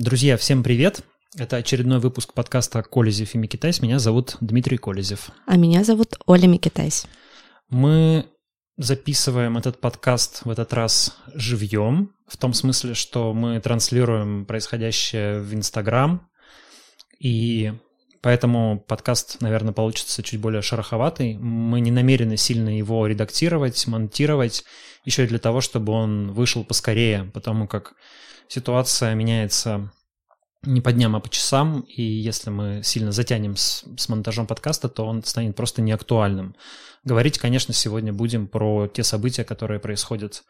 Друзья, всем привет! Это очередной выпуск подкаста «Колезев и Микитайс». Меня зовут Дмитрий Колезев. А меня зовут Оля Микитайс. Мы записываем этот подкаст в этот раз живьем, в том смысле, что мы транслируем происходящее в Инстаграм, и поэтому подкаст, наверное, получится чуть более шероховатый. Мы не намерены сильно его редактировать, монтировать, еще и для того, чтобы он вышел поскорее, потому как ситуация меняется не по дням, а по часам, и если мы сильно затянем с, с монтажом подкаста, то он станет просто неактуальным. Говорить, конечно, сегодня будем про те события, которые происходят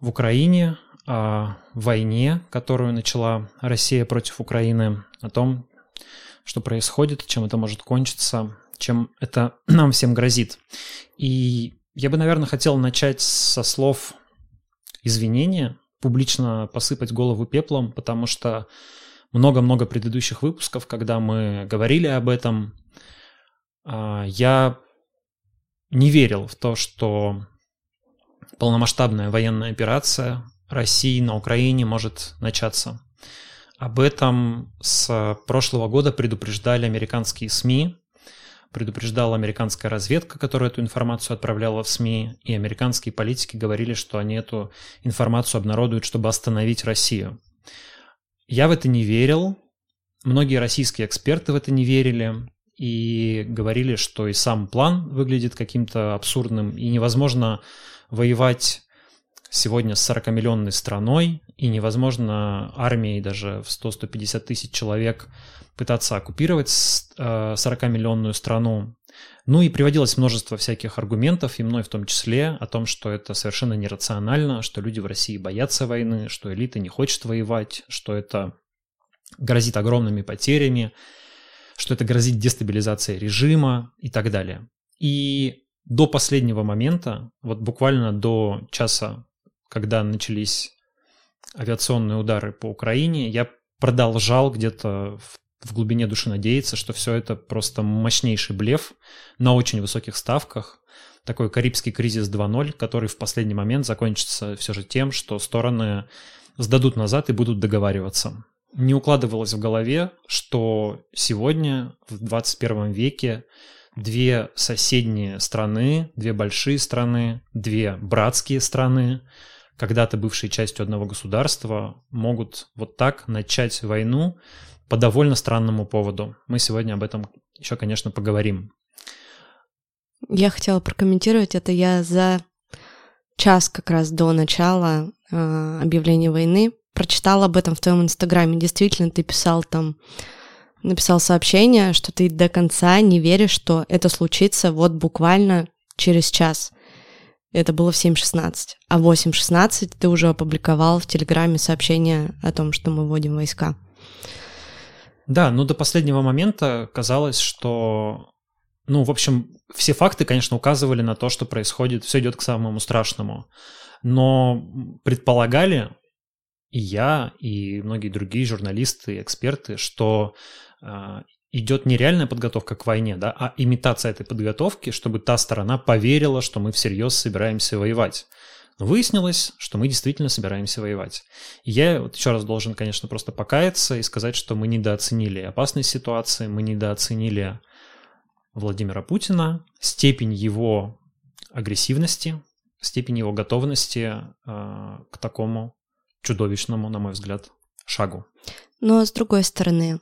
в Украине, о войне, которую начала Россия против Украины, о том, что происходит, чем это может кончиться, чем это нам всем грозит. И я бы, наверное, хотел начать со слов извинения, публично посыпать голову пеплом, потому что много-много предыдущих выпусков, когда мы говорили об этом, а, я не верил в то, что полномасштабная военная операция России на Украине может начаться. Об этом с прошлого года предупреждали американские СМИ, предупреждала американская разведка, которая эту информацию отправляла в СМИ, и американские политики говорили, что они эту информацию обнародуют, чтобы остановить Россию. Я в это не верил, многие российские эксперты в это не верили и говорили, что и сам план выглядит каким-то абсурдным, и невозможно воевать сегодня с 40-миллионной страной, и невозможно армией даже в 100-150 тысяч человек пытаться оккупировать 40-миллионную э, страну. Ну и приводилось множество всяких аргументов, и мной в том числе, о том, что это совершенно нерационально, что люди в России боятся войны, что элита не хочет воевать, что это грозит огромными потерями, что это грозит дестабилизацией режима и так далее. И до последнего момента, вот буквально до часа, когда начались авиационные удары по Украине, я продолжал где-то в в глубине души надеяться, что все это просто мощнейший блеф на очень высоких ставках. Такой Карибский кризис 2.0, который в последний момент закончится все же тем, что стороны сдадут назад и будут договариваться. Не укладывалось в голове, что сегодня, в 21 веке, две соседние страны, две большие страны, две братские страны, когда-то бывшие частью одного государства, могут вот так начать войну, по довольно странному поводу. Мы сегодня об этом еще, конечно, поговорим. Я хотела прокомментировать это. Я за час как раз до начала э, объявления войны прочитала об этом в твоем инстаграме. Действительно, ты писал там, написал сообщение, что ты до конца не веришь, что это случится вот буквально через час. Это было в 7.16. А в 8.16 ты уже опубликовал в Телеграме сообщение о том, что мы вводим войска. Да, ну до последнего момента казалось, что, ну, в общем, все факты, конечно, указывали на то, что происходит, все идет к самому страшному. Но предполагали и я, и многие другие журналисты, эксперты, что э, идет не реальная подготовка к войне, да, а имитация этой подготовки, чтобы та сторона поверила, что мы всерьез собираемся воевать. Выяснилось, что мы действительно собираемся воевать. Я вот еще раз должен, конечно, просто покаяться и сказать, что мы недооценили опасность ситуации, мы недооценили Владимира Путина, степень его агрессивности, степень его готовности э, к такому чудовищному, на мой взгляд, шагу. Но с другой стороны,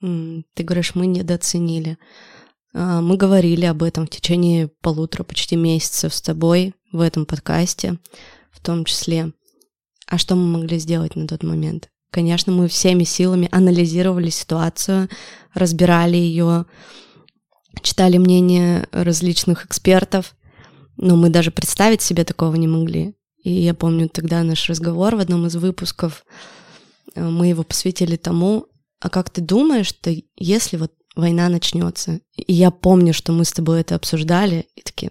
ты говоришь, мы недооценили. А, мы говорили об этом в течение полутора, почти месяцев с тобой в этом подкасте, в том числе. А что мы могли сделать на тот момент? Конечно, мы всеми силами анализировали ситуацию, разбирали ее, читали мнения различных экспертов, но мы даже представить себе такого не могли. И я помню тогда наш разговор в одном из выпусков, э, мы его посвятили тому, а как ты думаешь, что если вот война начнется? И я помню, что мы с тобой это обсуждали, и такие,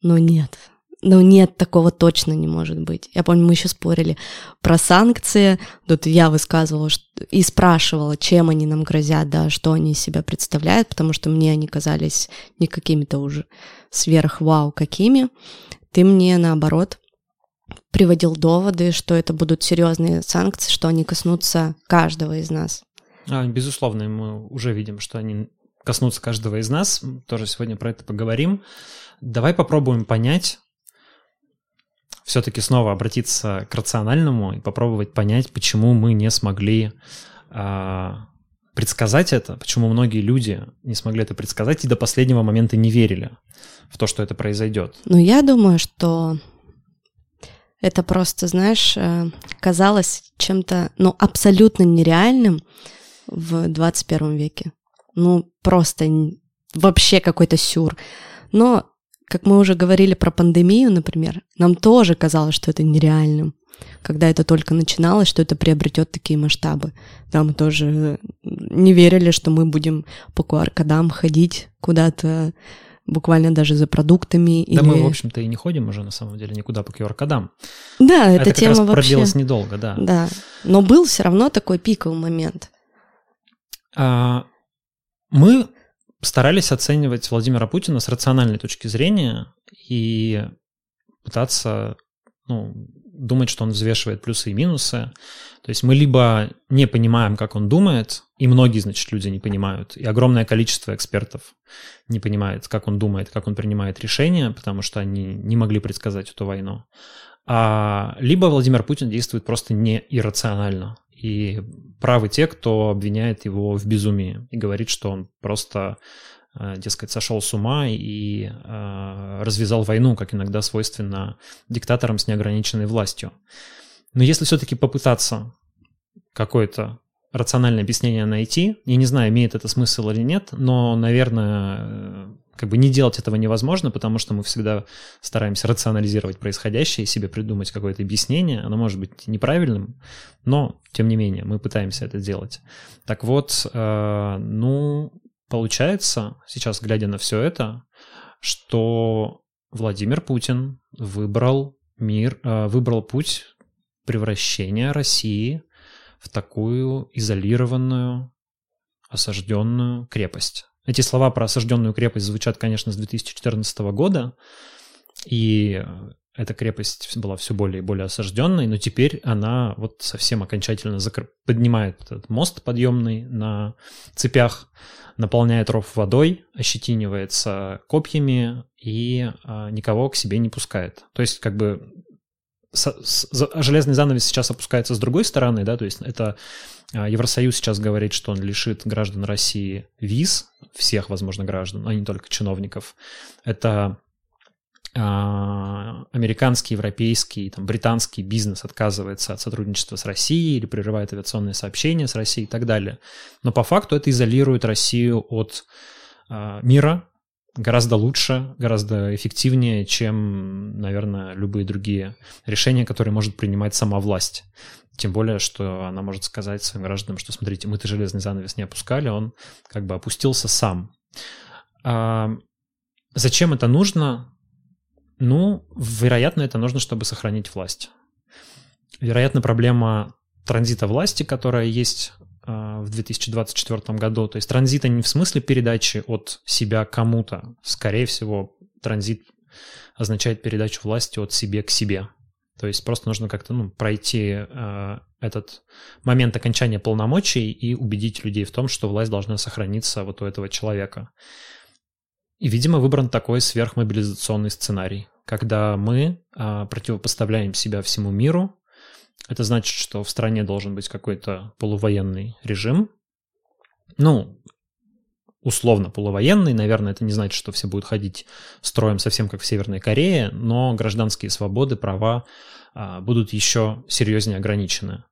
ну нет, ну нет, такого точно не может быть. Я помню, мы еще спорили про санкции. Тут я высказывала и спрашивала, чем они нам грозят, да, что они из себя представляют, потому что мне они казались не какими-то уже сверх вау какими. Ты мне наоборот приводил доводы, что это будут серьезные санкции, что они коснутся каждого из нас. А, безусловно, мы уже видим, что они коснутся каждого из нас. Тоже сегодня про это поговорим. Давай попробуем понять, все-таки снова обратиться к рациональному и попробовать понять, почему мы не смогли а, предсказать это, почему многие люди не смогли это предсказать и до последнего момента не верили в то, что это произойдет. Ну, я думаю, что это просто, знаешь, э, казалось чем-то, ну, абсолютно нереальным в 21 веке. Ну, просто вообще какой-то сюр. Но как мы уже говорили про пандемию, например, нам тоже казалось, что это нереальным. Когда это только начиналось, что это приобретет такие масштабы. Да, мы тоже не верили, что мы будем по QR-кодам ходить куда-то, буквально даже за продуктами. Да или... мы, в общем-то, и не ходим уже, на самом деле, никуда по QR-кодам. Да, эта это тема как раз вообще... продлилась недолго, да. Да, но был все равно такой пиковый момент. А, мы старались оценивать Владимира Путина с рациональной точки зрения и пытаться ну, думать, что он взвешивает плюсы и минусы. То есть мы либо не понимаем, как он думает, и многие, значит, люди не понимают, и огромное количество экспертов не понимает, как он думает, как он принимает решения, потому что они не могли предсказать эту войну. А, либо Владимир Путин действует просто не иррационально. И правы те, кто обвиняет его в безумии и говорит, что он просто, э, дескать, сошел с ума и э, развязал войну, как иногда свойственно диктаторам с неограниченной властью. Но если все-таки попытаться какое-то рациональное объяснение найти. Я не знаю, имеет это смысл или нет, но, наверное, как бы не делать этого невозможно, потому что мы всегда стараемся рационализировать происходящее и себе придумать какое-то объяснение. Оно может быть неправильным, но, тем не менее, мы пытаемся это делать. Так вот, э, ну, получается, сейчас глядя на все это, что Владимир Путин выбрал мир, э, выбрал путь превращения России в такую изолированную, осажденную крепость. Эти слова про осажденную крепость звучат, конечно, с 2014 года, и эта крепость была все более и более осажденной, но теперь она вот совсем окончательно закр... поднимает этот мост подъемный на цепях, наполняет ров водой, ощетинивается копьями и а, никого к себе не пускает. То есть как бы железный занавес сейчас опускается с другой стороны, да, то есть это а, Евросоюз сейчас говорит, что он лишит граждан России виз, всех, возможно, граждан, а не только чиновников. Это а, американский, европейский, там, британский бизнес отказывается от сотрудничества с Россией или прерывает авиационные сообщения с Россией и так далее. Но по факту это изолирует Россию от а, мира, гораздо лучше, гораздо эффективнее, чем, наверное, любые другие решения, которые может принимать сама власть. Тем более, что она может сказать своим гражданам, что смотрите, мы-то железный занавес не опускали, он как бы опустился сам. А зачем это нужно? Ну, вероятно, это нужно, чтобы сохранить власть. Вероятно, проблема транзита власти, которая есть в 2024 году. То есть транзита не в смысле передачи от себя кому-то. Скорее всего, транзит означает передачу власти от себе к себе. То есть просто нужно как-то ну, пройти э, этот момент окончания полномочий и убедить людей в том, что власть должна сохраниться вот у этого человека. И, видимо, выбран такой сверхмобилизационный сценарий, когда мы э, противопоставляем себя всему миру, это значит, что в стране должен быть какой-то полувоенный режим. Ну, условно полувоенный, наверное, это не значит, что все будут ходить строем совсем как в Северной Корее, но гражданские свободы, права а, будут еще серьезнее ограничены.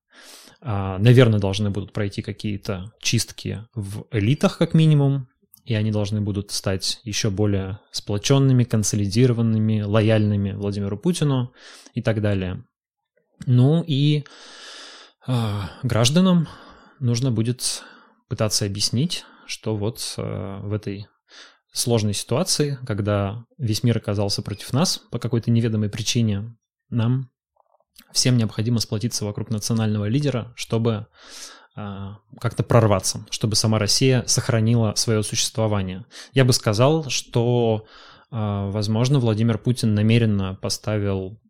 А, наверное, должны будут пройти какие-то чистки в элитах, как минимум, и они должны будут стать еще более сплоченными, консолидированными, лояльными Владимиру Путину и так далее. Ну и э, гражданам нужно будет пытаться объяснить, что вот э, в этой сложной ситуации, когда весь мир оказался против нас по какой-то неведомой причине, нам всем необходимо сплотиться вокруг национального лидера, чтобы э, как-то прорваться, чтобы сама Россия сохранила свое существование. Я бы сказал, что, э, возможно, Владимир Путин намеренно поставил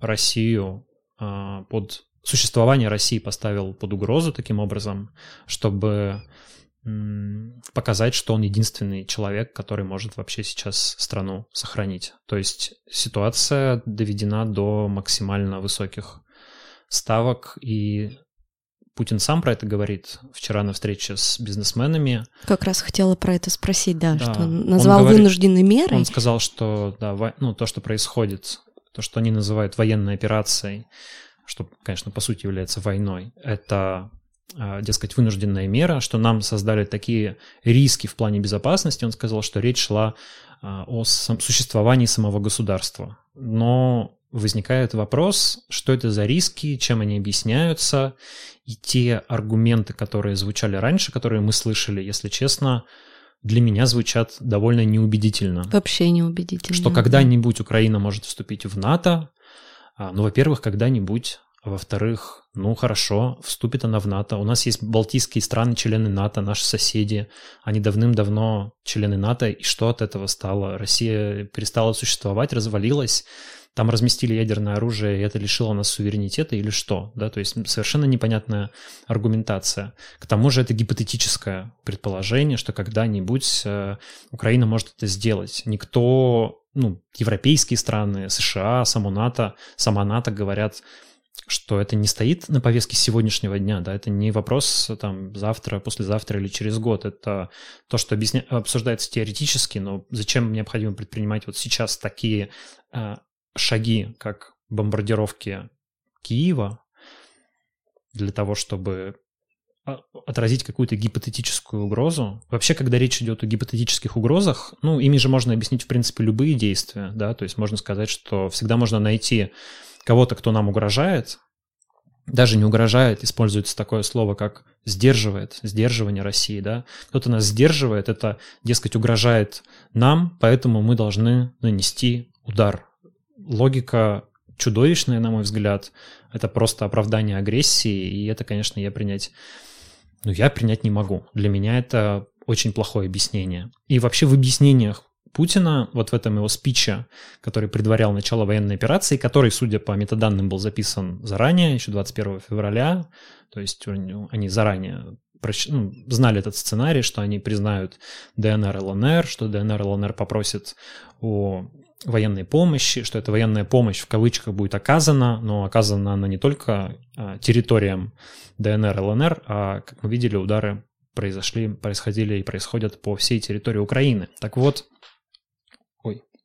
Россию под существование России поставил под угрозу таким образом, чтобы показать, что он единственный человек, который может вообще сейчас страну сохранить. То есть ситуация доведена до максимально высоких ставок, и Путин сам про это говорит вчера на встрече с бизнесменами. Как раз хотела про это спросить, да, да. что он назвал он говорит, вынужденной мерой. Он сказал, что да, ну, то, что происходит, то, что они называют военной операцией, что, конечно, по сути является войной, это а, дескать, вынужденная мера, что нам создали такие риски в плане безопасности. Он сказал, что речь шла а, о существовании самого государства. Но возникает вопрос, что это за риски, чем они объясняются, и те аргументы, которые звучали раньше, которые мы слышали, если честно, для меня звучат довольно неубедительно. Вообще неубедительно. Что когда-нибудь Украина может вступить в НАТО, а, ну, во-первых, когда-нибудь во-вторых, ну хорошо, вступит она в НАТО. У нас есть балтийские страны, члены НАТО, наши соседи. Они давным-давно члены НАТО. И что от этого стало? Россия перестала существовать, развалилась. Там разместили ядерное оружие, и это лишило нас суверенитета или что? Да, то есть совершенно непонятная аргументация. К тому же это гипотетическое предположение, что когда-нибудь э, Украина может это сделать. Никто, ну, европейские страны, США, само НАТО, сама НАТО говорят, что это не стоит на повестке сегодняшнего дня, да, это не вопрос там завтра, послезавтра или через год, это то, что объясня... обсуждается теоретически, но зачем необходимо предпринимать вот сейчас такие э, шаги, как бомбардировки Киева, для того, чтобы а, отразить какую-то гипотетическую угрозу. Вообще, когда речь идет о гипотетических угрозах, ну, ими же можно объяснить, в принципе, любые действия, да, то есть можно сказать, что всегда можно найти кого-то, кто нам угрожает, даже не угрожает, используется такое слово, как сдерживает, сдерживание России, да. Кто-то нас сдерживает, это, дескать, угрожает нам, поэтому мы должны нанести удар. Логика чудовищная, на мой взгляд. Это просто оправдание агрессии, и это, конечно, я принять, ну, я принять не могу. Для меня это очень плохое объяснение. И вообще в объяснениях Путина, вот в этом его спиче, который предварял начало военной операции, который, судя по метаданным, был записан заранее, еще 21 февраля, то есть они заранее ну, знали этот сценарий, что они признают ДНР ЛНР, что ДНР ЛНР попросят о военной помощи, что эта военная помощь в кавычках будет оказана, но оказана она не только а, территориям ДНР ЛНР, а, как мы видели, удары произошли, происходили и происходят по всей территории Украины. Так вот,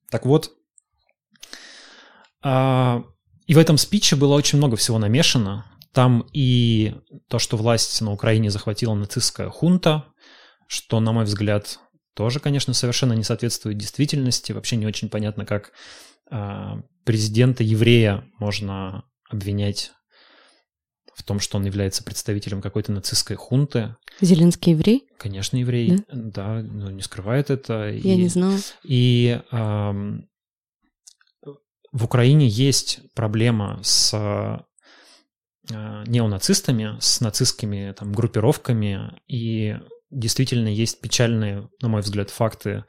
так вот, а, и в этом спиче было очень много всего намешано. Там и то, что власть на Украине захватила нацистская хунта, что, на мой взгляд, тоже, конечно, совершенно не соответствует действительности. Вообще не очень понятно, как а, президента еврея можно обвинять в том, что он является представителем какой-то нацистской хунты. Зеленский еврей? Конечно, еврей, да, да но не скрывает это. Я и, не знала. И эм, в Украине есть проблема с э, неонацистами, с нацистскими там, группировками, и действительно есть печальные, на мой взгляд, факты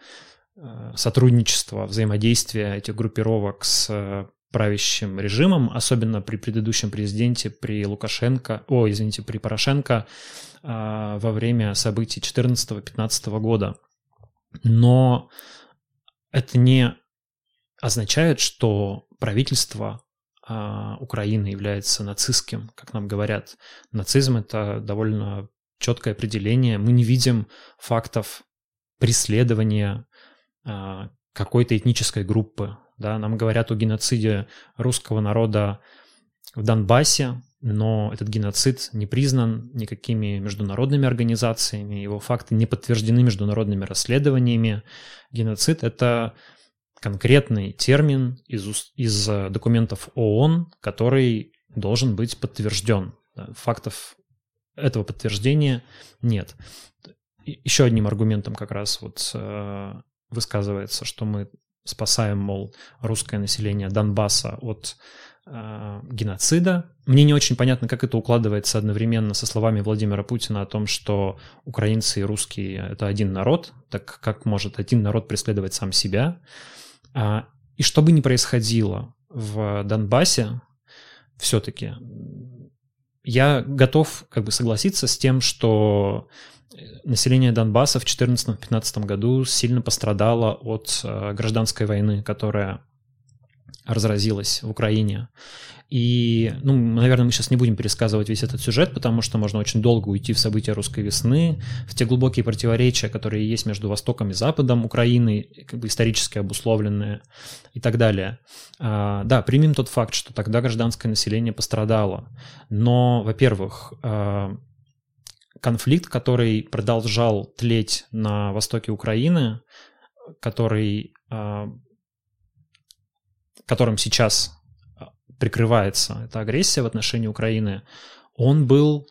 э, сотрудничества, взаимодействия этих группировок с правящим режимом, особенно при предыдущем президенте, при Лукашенко, о, извините, при Порошенко а, во время событий 2014-2015 года. Но это не означает, что правительство Украины является нацистским, как нам говорят. Нацизм — это довольно четкое определение. Мы не видим фактов преследования а, какой-то этнической группы да, нам говорят о геноциде русского народа в Донбассе, но этот геноцид не признан никакими международными организациями, его факты не подтверждены международными расследованиями. Геноцид — это конкретный термин из, из документов ООН, который должен быть подтвержден. Фактов этого подтверждения нет. Еще одним аргументом как раз вот э, высказывается, что мы спасаем, мол, русское население Донбасса от э, геноцида. Мне не очень понятно, как это укладывается одновременно со словами Владимира Путина о том, что украинцы и русские — это один народ, так как может один народ преследовать сам себя. А, и что бы ни происходило, в Донбассе все-таки я готов как бы согласиться с тем, что население Донбасса в 2014-2015 году сильно пострадало от э, гражданской войны, которая разразилась в Украине. И, ну, наверное, мы сейчас не будем пересказывать весь этот сюжет, потому что можно очень долго уйти в события русской весны, в те глубокие противоречия, которые есть между Востоком и Западом Украины, как бы исторически обусловленные и так далее. А, да, примем тот факт, что тогда гражданское население пострадало. Но, во-первых, а, конфликт, который продолжал тлеть на востоке Украины, который, а, которым сейчас прикрывается эта агрессия в отношении Украины, он был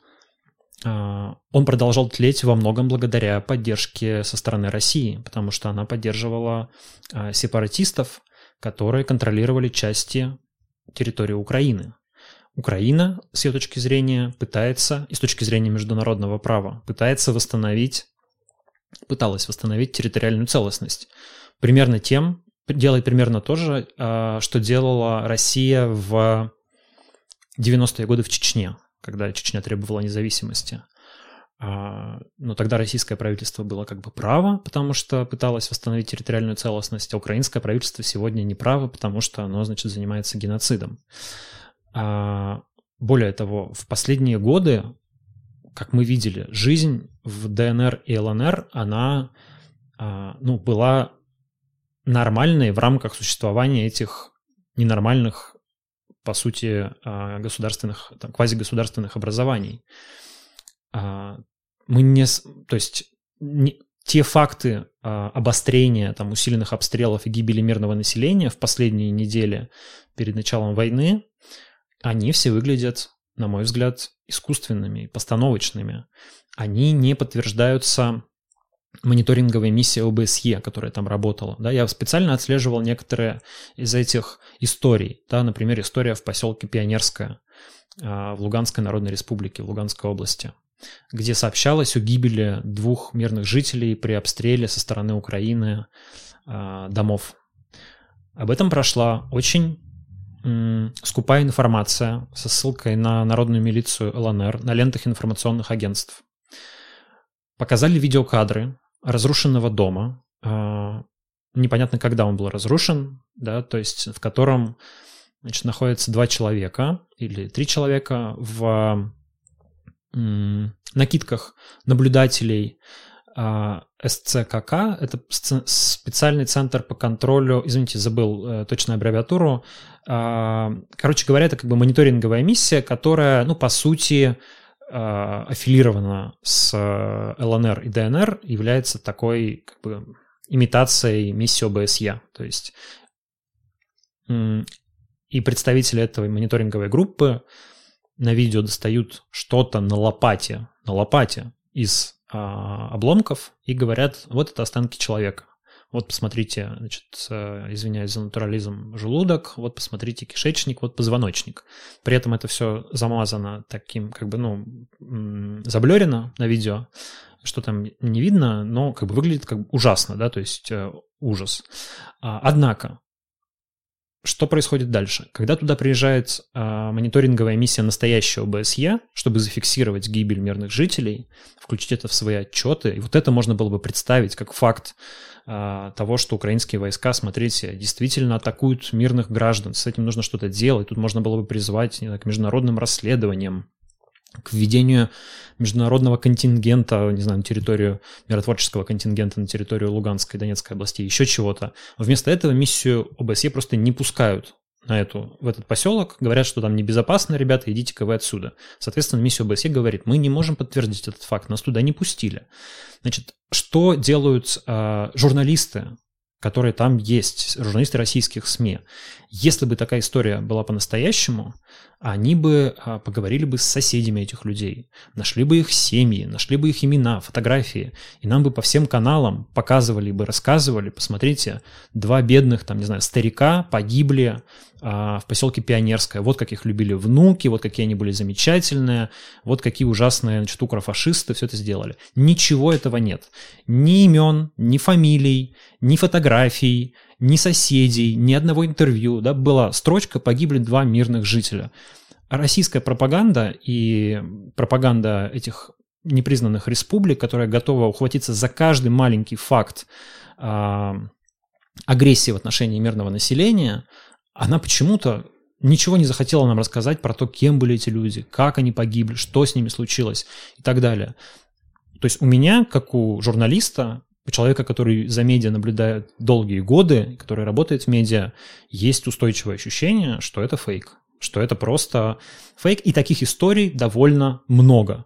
а, он продолжал тлеть во многом благодаря поддержке со стороны России, потому что она поддерживала а, сепаратистов, которые контролировали части территории Украины. Украина, с ее точки зрения, пытается, и с точки зрения международного права, пытается восстановить, пыталась восстановить территориальную целостность. Примерно тем, делает примерно то же, а, что делала Россия в 90-е годы в Чечне, когда Чечня требовала независимости. А, но тогда российское правительство было как бы право, потому что пыталось восстановить территориальную целостность, а украинское правительство сегодня не право, потому что оно, значит, занимается геноцидом. А, более того, в последние годы, как мы видели, жизнь в ДНР и ЛНР, она ну, была нормальные в рамках существования этих ненормальных, по сути, а, государственных, там, квазигосударственных образований. А, мы не... То есть не, те факты а, обострения, там, усиленных обстрелов и гибели мирного населения в последние недели перед началом войны, они все выглядят, на мой взгляд, искусственными, постановочными. Они не подтверждаются мониторинговая миссия ОБСЕ, которая там работала. Да, я специально отслеживал некоторые из этих историй. Да, например, история в поселке Пионерское а, в Луганской Народной Республике, в Луганской области, где сообщалось о гибели двух мирных жителей при обстреле со стороны Украины а, домов. Об этом прошла очень скупая информация со ссылкой на народную милицию ЛНР на лентах информационных агентств. Показали видеокадры разрушенного дома. А, непонятно, когда он был разрушен, да, то есть в котором значит, находятся два человека или три человека в накидках наблюдателей а, СЦКК, это специальный центр по контролю, извините, забыл э, точную аббревиатуру. А, короче говоря, это как бы мониторинговая миссия, которая, ну, по сути, аффилирована с э, ЛНР и ДНР, является такой как бы имитацией миссии ОБСЕ. То есть и представители этой мониторинговой группы на видео достают что-то на лопате, на лопате из а, обломков и говорят, вот это останки человека. Вот посмотрите, значит, извиняюсь за натурализм, желудок, вот посмотрите кишечник, вот позвоночник. При этом это все замазано таким, как бы, ну, заблерено на видео, что там не видно, но как бы выглядит как ужасно, да, то есть э, ужас. А, однако, что происходит дальше? Когда туда приезжает э, мониторинговая миссия настоящего БСЕ, чтобы зафиксировать гибель мирных жителей, включить это в свои отчеты, и вот это можно было бы представить как факт э, того, что украинские войска, смотрите, действительно атакуют мирных граждан, с этим нужно что-то делать, тут можно было бы призвать знаю, к международным расследованиям, к введению международного контингента, не знаю, на территорию, миротворческого контингента на территорию Луганской и Донецкой областей, еще чего-то. Вместо этого миссию ОБСЕ просто не пускают на эту, в этот поселок, говорят, что там небезопасно, ребята, идите-ка вы отсюда. Соответственно, миссия ОБСЕ говорит, мы не можем подтвердить этот факт, нас туда не пустили. Значит, что делают э, журналисты которые там есть, журналисты российских СМИ. Если бы такая история была по-настоящему, они бы а, поговорили бы с соседями этих людей, нашли бы их семьи, нашли бы их имена, фотографии, и нам бы по всем каналам показывали бы, рассказывали, посмотрите, два бедных, там, не знаю, старика погибли а, в поселке Пионерское, вот как их любили внуки, вот какие они были замечательные, вот какие ужасные, значит, укрофашисты все это сделали. Ничего этого нет. Ни имен, ни фамилий, ни фотографий, ни соседей, ни одного интервью, да, была строчка «погибли два мирных жителя». Российская пропаганда и пропаганда этих непризнанных республик, которая готова ухватиться за каждый маленький факт э, агрессии в отношении мирного населения, она почему-то ничего не захотела нам рассказать про то, кем были эти люди, как они погибли, что с ними случилось и так далее. То есть у меня, как у журналиста, человека, который за медиа наблюдает долгие годы, который работает в медиа, есть устойчивое ощущение, что это фейк, что это просто фейк, и таких историй довольно много,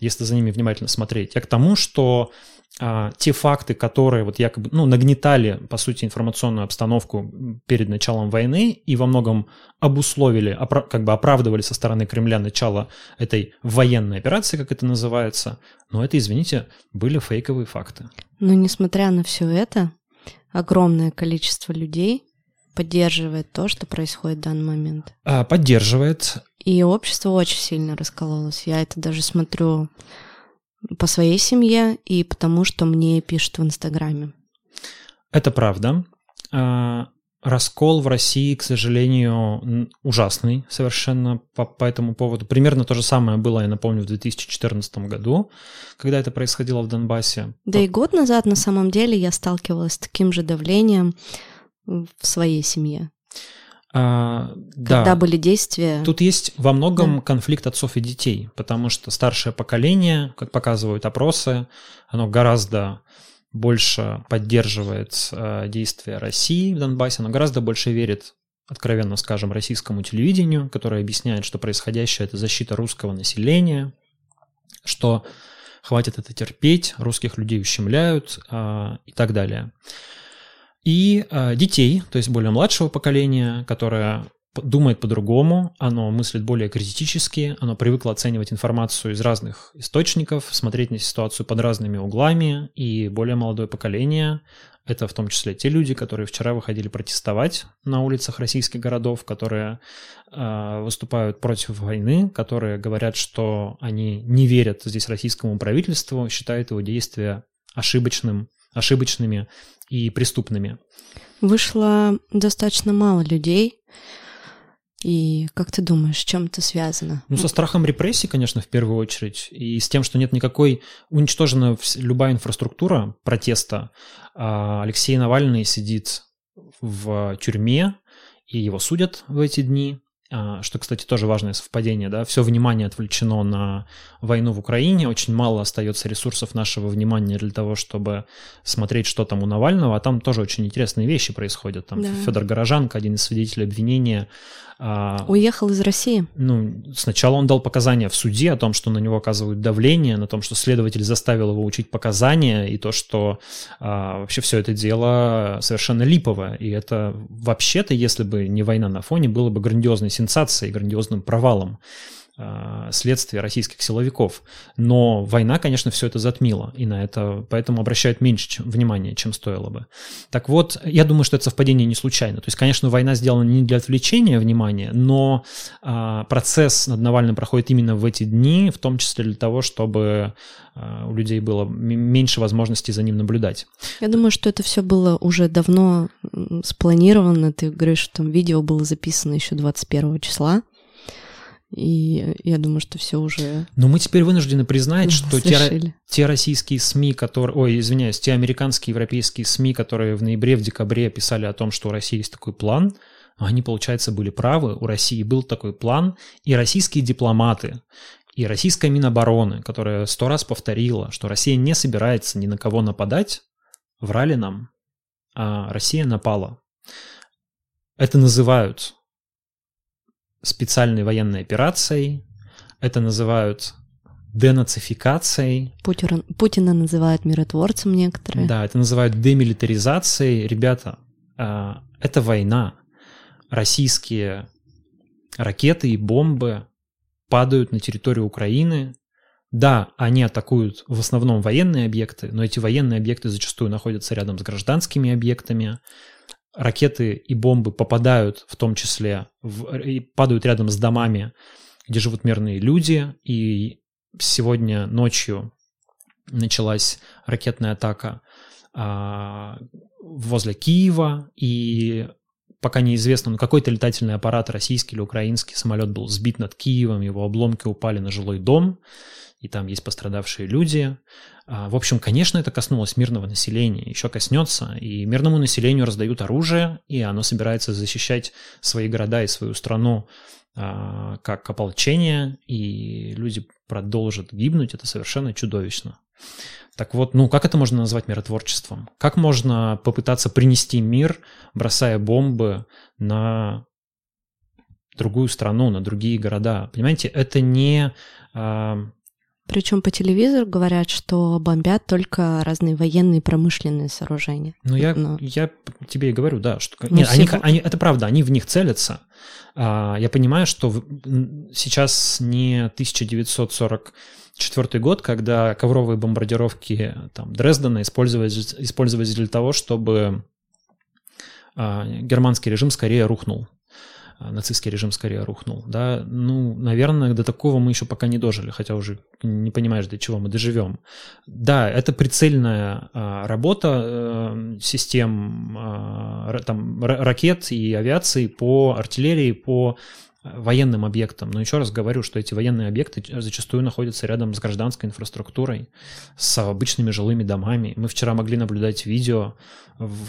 если за ними внимательно смотреть. Я к тому, что а, те факты, которые вот якобы, ну, нагнетали, по сути, информационную обстановку перед началом войны и во многом обусловили, опра- как бы оправдывали со стороны Кремля начало этой военной операции, как это называется, но это, извините, были фейковые факты. Но несмотря на все это, огромное количество людей поддерживает то, что происходит в данный момент. А, поддерживает. И общество очень сильно раскололось. Я это даже смотрю по своей семье и потому, что мне пишут в Инстаграме. Это правда. А, раскол в России, к сожалению, ужасный совершенно по, по этому поводу. Примерно то же самое было, я напомню, в 2014 году, когда это происходило в Донбассе. Да и год назад, на самом деле, я сталкивалась с таким же давлением в своей семье. А, Когда да. были действия. Тут есть во многом да. конфликт отцов и детей, потому что старшее поколение, как показывают опросы, оно гораздо больше поддерживает э, действия России в Донбассе, оно гораздо больше верит, откровенно скажем, российскому телевидению, которое объясняет, что происходящее это защита русского населения, что хватит это терпеть, русских людей ущемляют э, и так далее и э, детей, то есть более младшего поколения, которое думает по-другому, оно мыслит более критически, оно привыкло оценивать информацию из разных источников, смотреть на ситуацию под разными углами, и более молодое поколение – это в том числе те люди, которые вчера выходили протестовать на улицах российских городов, которые э, выступают против войны, которые говорят, что они не верят здесь российскому правительству, считают его действия ошибочным, ошибочными и преступными. Вышло достаточно мало людей. И как ты думаешь, с чем это связано? Ну, со страхом репрессий, конечно, в первую очередь, и с тем, что нет никакой уничтожена любая инфраструктура протеста. А Алексей Навальный сидит в тюрьме, и его судят в эти дни. А, что, кстати, тоже важное совпадение, да, все внимание отвлечено на войну в Украине, очень мало остается ресурсов нашего внимания для того, чтобы смотреть, что там у Навального, а там тоже очень интересные вещи происходят. Там да. Федор Горожанко, один из свидетелей обвинения, а, Уехал из России? Ну, сначала он дал показания в суде о том, что на него оказывают давление, на том, что следователь заставил его учить показания, и то, что а, вообще все это дело совершенно липовое. И это вообще-то, если бы не война на фоне, было бы грандиозной сенсацией, грандиозным провалом. Э, следствия российских силовиков. Но война, конечно, все это затмила, и на это поэтому обращают меньше чем, внимания, чем стоило бы. Так вот, я думаю, что это совпадение не случайно. То есть, конечно, война сделана не для отвлечения внимания, но а, процесс над Навальным проходит именно в эти дни, в том числе для того, чтобы а, у людей было меньше возможностей за ним наблюдать. Я думаю, что это все было уже давно спланировано. Ты говоришь, что там видео было записано еще 21 числа. И я думаю, что все уже. Но мы теперь вынуждены признать, что те, те российские СМИ, которые. Ой, извиняюсь, те американские, европейские СМИ, которые в ноябре, в декабре писали о том, что у России есть такой план, они, получается, были правы. У России был такой план, и российские дипломаты, и российская Минобороны, которая сто раз повторила, что Россия не собирается ни на кого нападать, врали нам, а Россия напала. Это называют специальной военной операцией, это называют денацификацией. Путин, Путина называют миротворцем некоторые. Да, это называют демилитаризацией. Ребята, а, это война. Российские ракеты и бомбы падают на территорию Украины. Да, они атакуют в основном военные объекты, но эти военные объекты зачастую находятся рядом с гражданскими объектами ракеты и бомбы попадают в том числе в, и падают рядом с домами, где живут мирные люди. И сегодня ночью началась ракетная атака а, возле Киева, и пока неизвестно, но какой-то летательный аппарат, российский или украинский самолет был сбит над Киевом, его обломки упали на жилой дом, и там есть пострадавшие люди. А, в общем, конечно, это коснулось мирного населения, еще коснется, и мирному населению раздают оружие, и оно собирается защищать свои города и свою страну а, как ополчение, и люди продолжат гибнуть, это совершенно чудовищно. Так вот, ну как это можно назвать миротворчеством? Как можно попытаться принести мир, бросая бомбы на другую страну, на другие города? Понимаете, это не... Э... Причем по телевизору говорят, что бомбят только разные военные промышленные сооружения. Ну, я, Но... я тебе и говорю, да, что... Ну, Нет, они, они, это правда, они в них целятся. А, я понимаю, что сейчас не 1940 четвертый год, когда ковровые бомбардировки там, Дрездена использовались, использовались для того, чтобы а, германский режим скорее рухнул нацистский режим скорее рухнул. Да? Ну, наверное, до такого мы еще пока не дожили, хотя уже не понимаешь, до чего мы доживем. Да, это прицельная а, работа э, систем а, там, ракет и авиации по артиллерии, по военным объектам. Но еще раз говорю, что эти военные объекты зачастую находятся рядом с гражданской инфраструктурой, с обычными жилыми домами. Мы вчера могли наблюдать видео,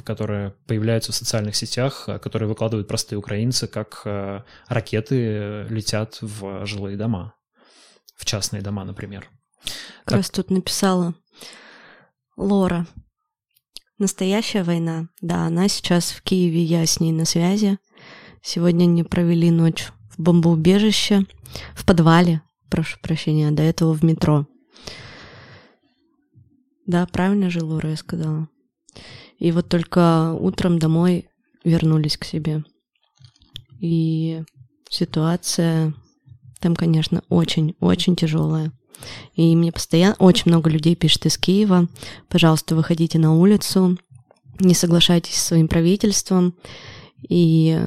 которые появляются в социальных сетях, э, которые выкладывают простые украинцы, как э, ракеты летят в жилые дома, в частные дома, например. Как раз тут написала Лора. Настоящая война. Да, она сейчас в Киеве, я с ней на связи. Сегодня они провели ночь бомбоубежище, в подвале, прошу прощения, до этого в метро. Да, правильно же Лора я сказала. И вот только утром домой вернулись к себе. И ситуация там, конечно, очень-очень тяжелая. И мне постоянно очень много людей пишет из Киева. Пожалуйста, выходите на улицу, не соглашайтесь со своим правительством. И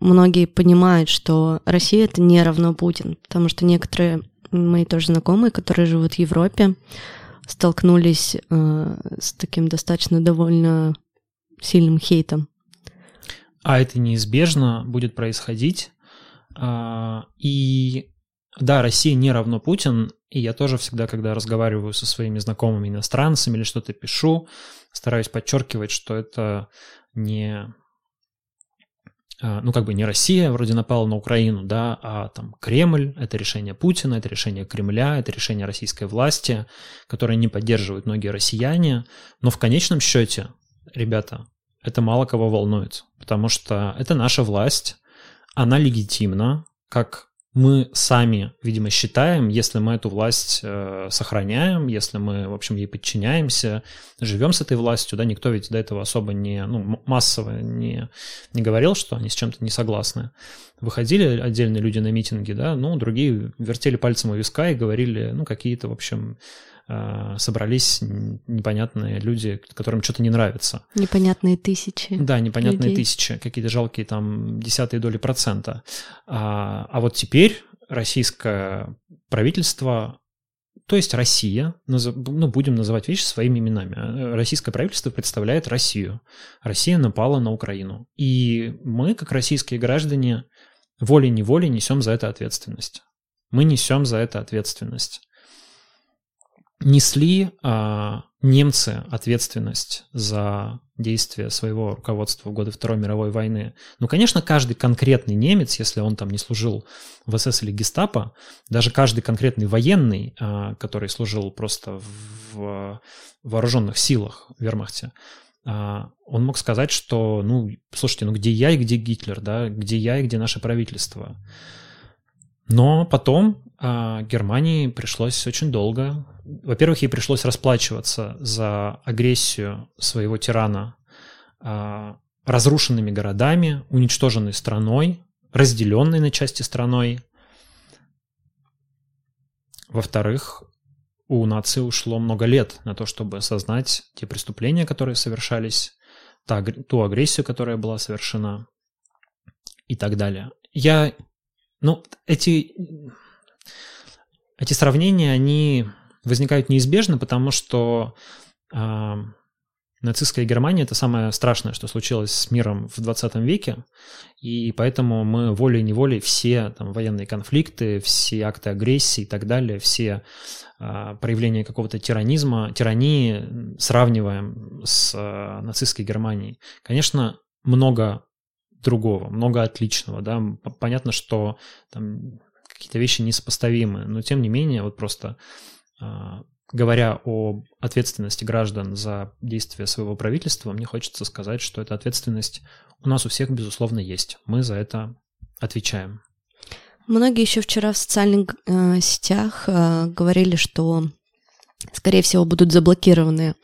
многие понимают, что Россия это не равно Путин, потому что некоторые мои тоже знакомые, которые живут в Европе, столкнулись э, с таким достаточно довольно сильным хейтом. А это неизбежно будет происходить. А, и да, Россия не равно Путин, и я тоже всегда, когда разговариваю со своими знакомыми иностранцами или что-то пишу, стараюсь подчеркивать, что это не ну, как бы не Россия вроде напала на Украину, да, а там Кремль, это решение Путина, это решение Кремля, это решение российской власти, которое не поддерживают многие россияне. Но в конечном счете, ребята, это мало кого волнует, потому что это наша власть, она легитимна, как мы сами, видимо, считаем, если мы эту власть э, сохраняем, если мы, в общем, ей подчиняемся, живем с этой властью, да, никто ведь до этого особо не, ну, массово не, не говорил, что они с чем-то не согласны. Выходили отдельные люди на митинги, да, ну, другие вертели пальцем у виска и говорили, ну, какие-то, в общем, собрались непонятные люди, которым что-то не нравится. Непонятные тысячи. Да, непонятные людей. тысячи, какие-то жалкие там десятые доли процента. А, а вот теперь российское правительство то есть Россия, ну, будем называть вещи своими именами. Российское правительство представляет Россию. Россия напала на Украину. И мы, как российские граждане, волей-неволей несем за это ответственность. Мы несем за это ответственность несли а, немцы ответственность за действия своего руководства в годы Второй мировой войны. Ну, конечно, каждый конкретный немец, если он там не служил в СС или гестапо, даже каждый конкретный военный, а, который служил просто в вооруженных силах вермахте, а, он мог сказать, что, ну, слушайте, ну где я и где Гитлер, да, где я и где наше правительство. Но потом а, Германии пришлось очень долго. Во-первых, ей пришлось расплачиваться за агрессию своего тирана а, разрушенными городами, уничтоженной страной, разделенной на части страной. Во-вторых, у нации ушло много лет на то, чтобы осознать те преступления, которые совершались, та, ту агрессию, которая была совершена и так далее. Я ну, эти, эти сравнения, они возникают неизбежно, потому что э, нацистская Германия – это самое страшное, что случилось с миром в 20 веке, и поэтому мы волей-неволей все там, военные конфликты, все акты агрессии и так далее, все а, проявления какого-то тиранизма, тирании сравниваем с а, нацистской Германией. Конечно, много другого, много отличного, да, понятно, что там какие-то вещи несопоставимы, но тем не менее, вот просто а, говоря о ответственности граждан за действия своего правительства, мне хочется сказать, что эта ответственность у нас у всех, безусловно, есть. Мы за это отвечаем. Многие еще вчера в социальных э, сетях э, говорили, что, скорее всего, будут заблокированы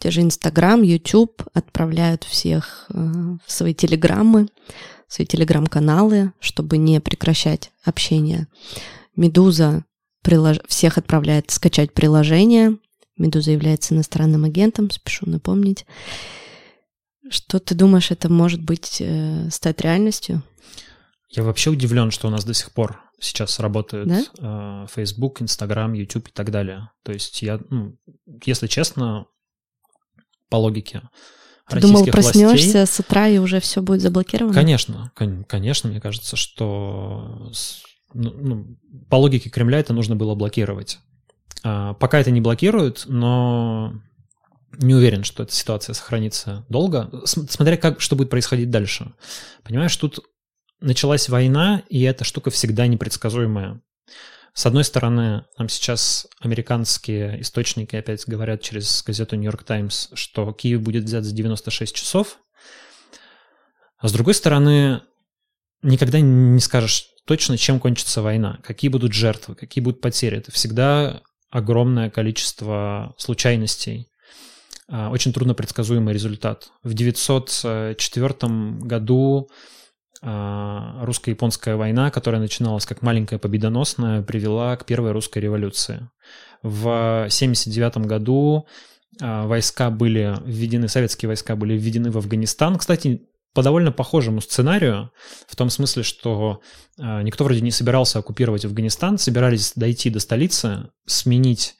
те же Инстаграм, Ютуб, отправляют всех э, в свои телеграммы, свои телеграм-каналы, чтобы не прекращать общение. Медуза прилож... всех отправляет скачать приложение. Медуза является иностранным агентом, спешу напомнить. Что ты думаешь, это может быть э, стать реальностью? Я вообще удивлен, что у нас до сих пор сейчас работают да? э, Facebook, Instagram, YouTube и так далее. То есть я, ну, если честно, по логике ты думал, проснешься властей, с утра и уже все будет заблокировано? Конечно, кон- конечно, мне кажется, что ну, ну, по логике Кремля это нужно было блокировать. А, пока это не блокируют, но не уверен, что эта ситуация сохранится долго, смотря как, что будет происходить дальше. Понимаешь, тут началась война, и эта штука всегда непредсказуемая. С одной стороны, нам сейчас американские источники опять говорят через газету «Нью-Йорк Таймс», что Киев будет взят за 96 часов, а с другой стороны, никогда не скажешь точно, чем кончится война, какие будут жертвы, какие будут потери. Это всегда огромное количество случайностей, а, очень трудно предсказуемый результат. В 904 году русско-японская война, которая начиналась как маленькая победоносная, привела к первой русской революции. В 1979 году а, войска были введены, советские войска были введены в Афганистан. Кстати, по довольно похожему сценарию, в том смысле, что э, никто вроде не собирался оккупировать Афганистан, собирались дойти до столицы, сменить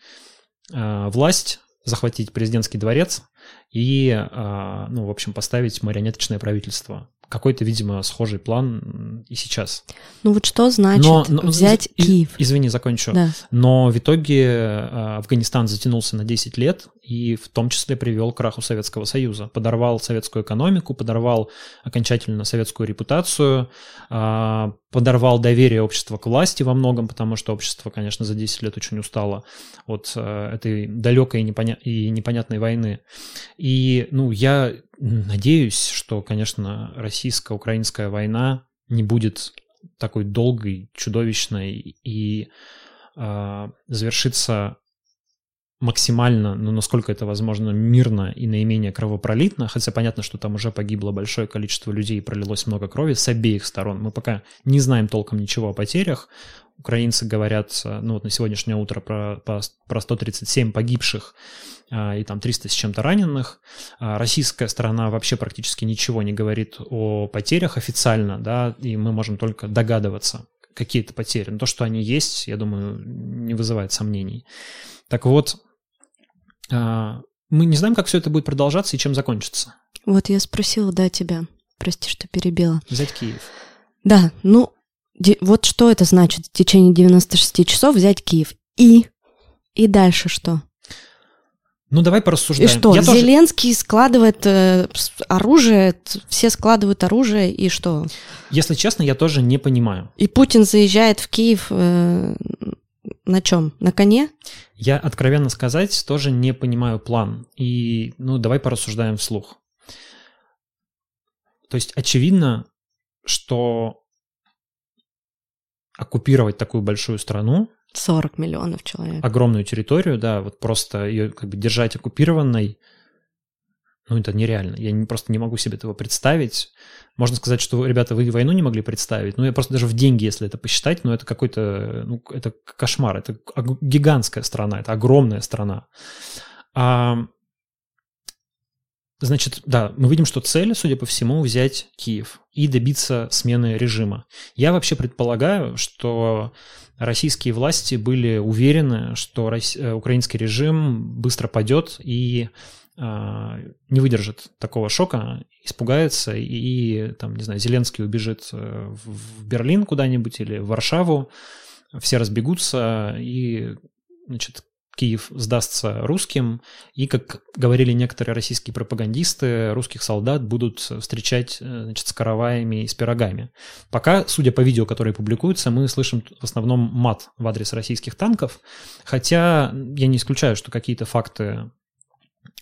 власть, захватить президентский дворец и, э, ну, в общем, поставить марионеточное правительство какой-то, видимо, схожий план и сейчас. Ну вот что значит но, но, взять из, Киев? Извини, закончу. Да. Но в итоге э, Афганистан затянулся на 10 лет и в том числе привел к краху Советского Союза. Подорвал советскую экономику, подорвал окончательно советскую репутацию, а, подорвал доверие общества к власти во многом, потому что общество, конечно, за 10 лет очень устало от этой далекой и непонятной войны. И, ну, я надеюсь, что, конечно, российско-украинская война не будет такой долгой, чудовищной и э, завершится максимально, ну, насколько это возможно, мирно и наименее кровопролитно, хотя понятно, что там уже погибло большое количество людей и пролилось много крови с обеих сторон. Мы пока не знаем толком ничего о потерях. Украинцы говорят, ну вот на сегодняшнее утро про, про 137 погибших а, и там 300 с чем-то раненых. А российская сторона вообще практически ничего не говорит о потерях официально, да, и мы можем только догадываться, какие-то потери. Но то, что они есть, я думаю, не вызывает сомнений. Так вот, а, мы не знаем, как все это будет продолжаться и чем закончится. Вот я спросила, да, тебя. Прости, что перебила. Взять Киев. Да, ну, вот что это значит в течение 96 часов взять Киев. И? И дальше что? Ну, давай порассуждаем. И что, я Зеленский тоже... складывает э, оружие, все складывают оружие, и что? Если честно, я тоже не понимаю. И Путин заезжает в Киев э, на чем? На коне? Я, откровенно сказать, тоже не понимаю план. И, ну, давай порассуждаем вслух. То есть очевидно, что оккупировать такую большую страну 40 миллионов человек. Огромную территорию, да, вот просто ее как бы держать оккупированной, ну, это нереально. Я не, просто не могу себе этого представить. Можно сказать, что ребята, вы войну не могли представить. Ну, я просто даже в деньги, если это посчитать, ну, это какой-то, ну, это кошмар. Это гигантская страна, это огромная страна. А, Значит, да, мы видим, что цель, судя по всему, взять Киев и добиться смены режима. Я вообще предполагаю, что российские власти были уверены, что э, украинский режим быстро падет и а, не выдержит такого шока, испугается и, там, не знаю, Зеленский убежит э, в Берлин куда-нибудь или в Варшаву, все разбегутся и, значит, Киев сдастся русским, и, как говорили некоторые российские пропагандисты, русских солдат будут встречать э, значит, с караваями и с пирогами. Пока, судя по видео, которые публикуются, мы слышим в основном мат в адрес российских танков, хотя я не исключаю, что какие-то факты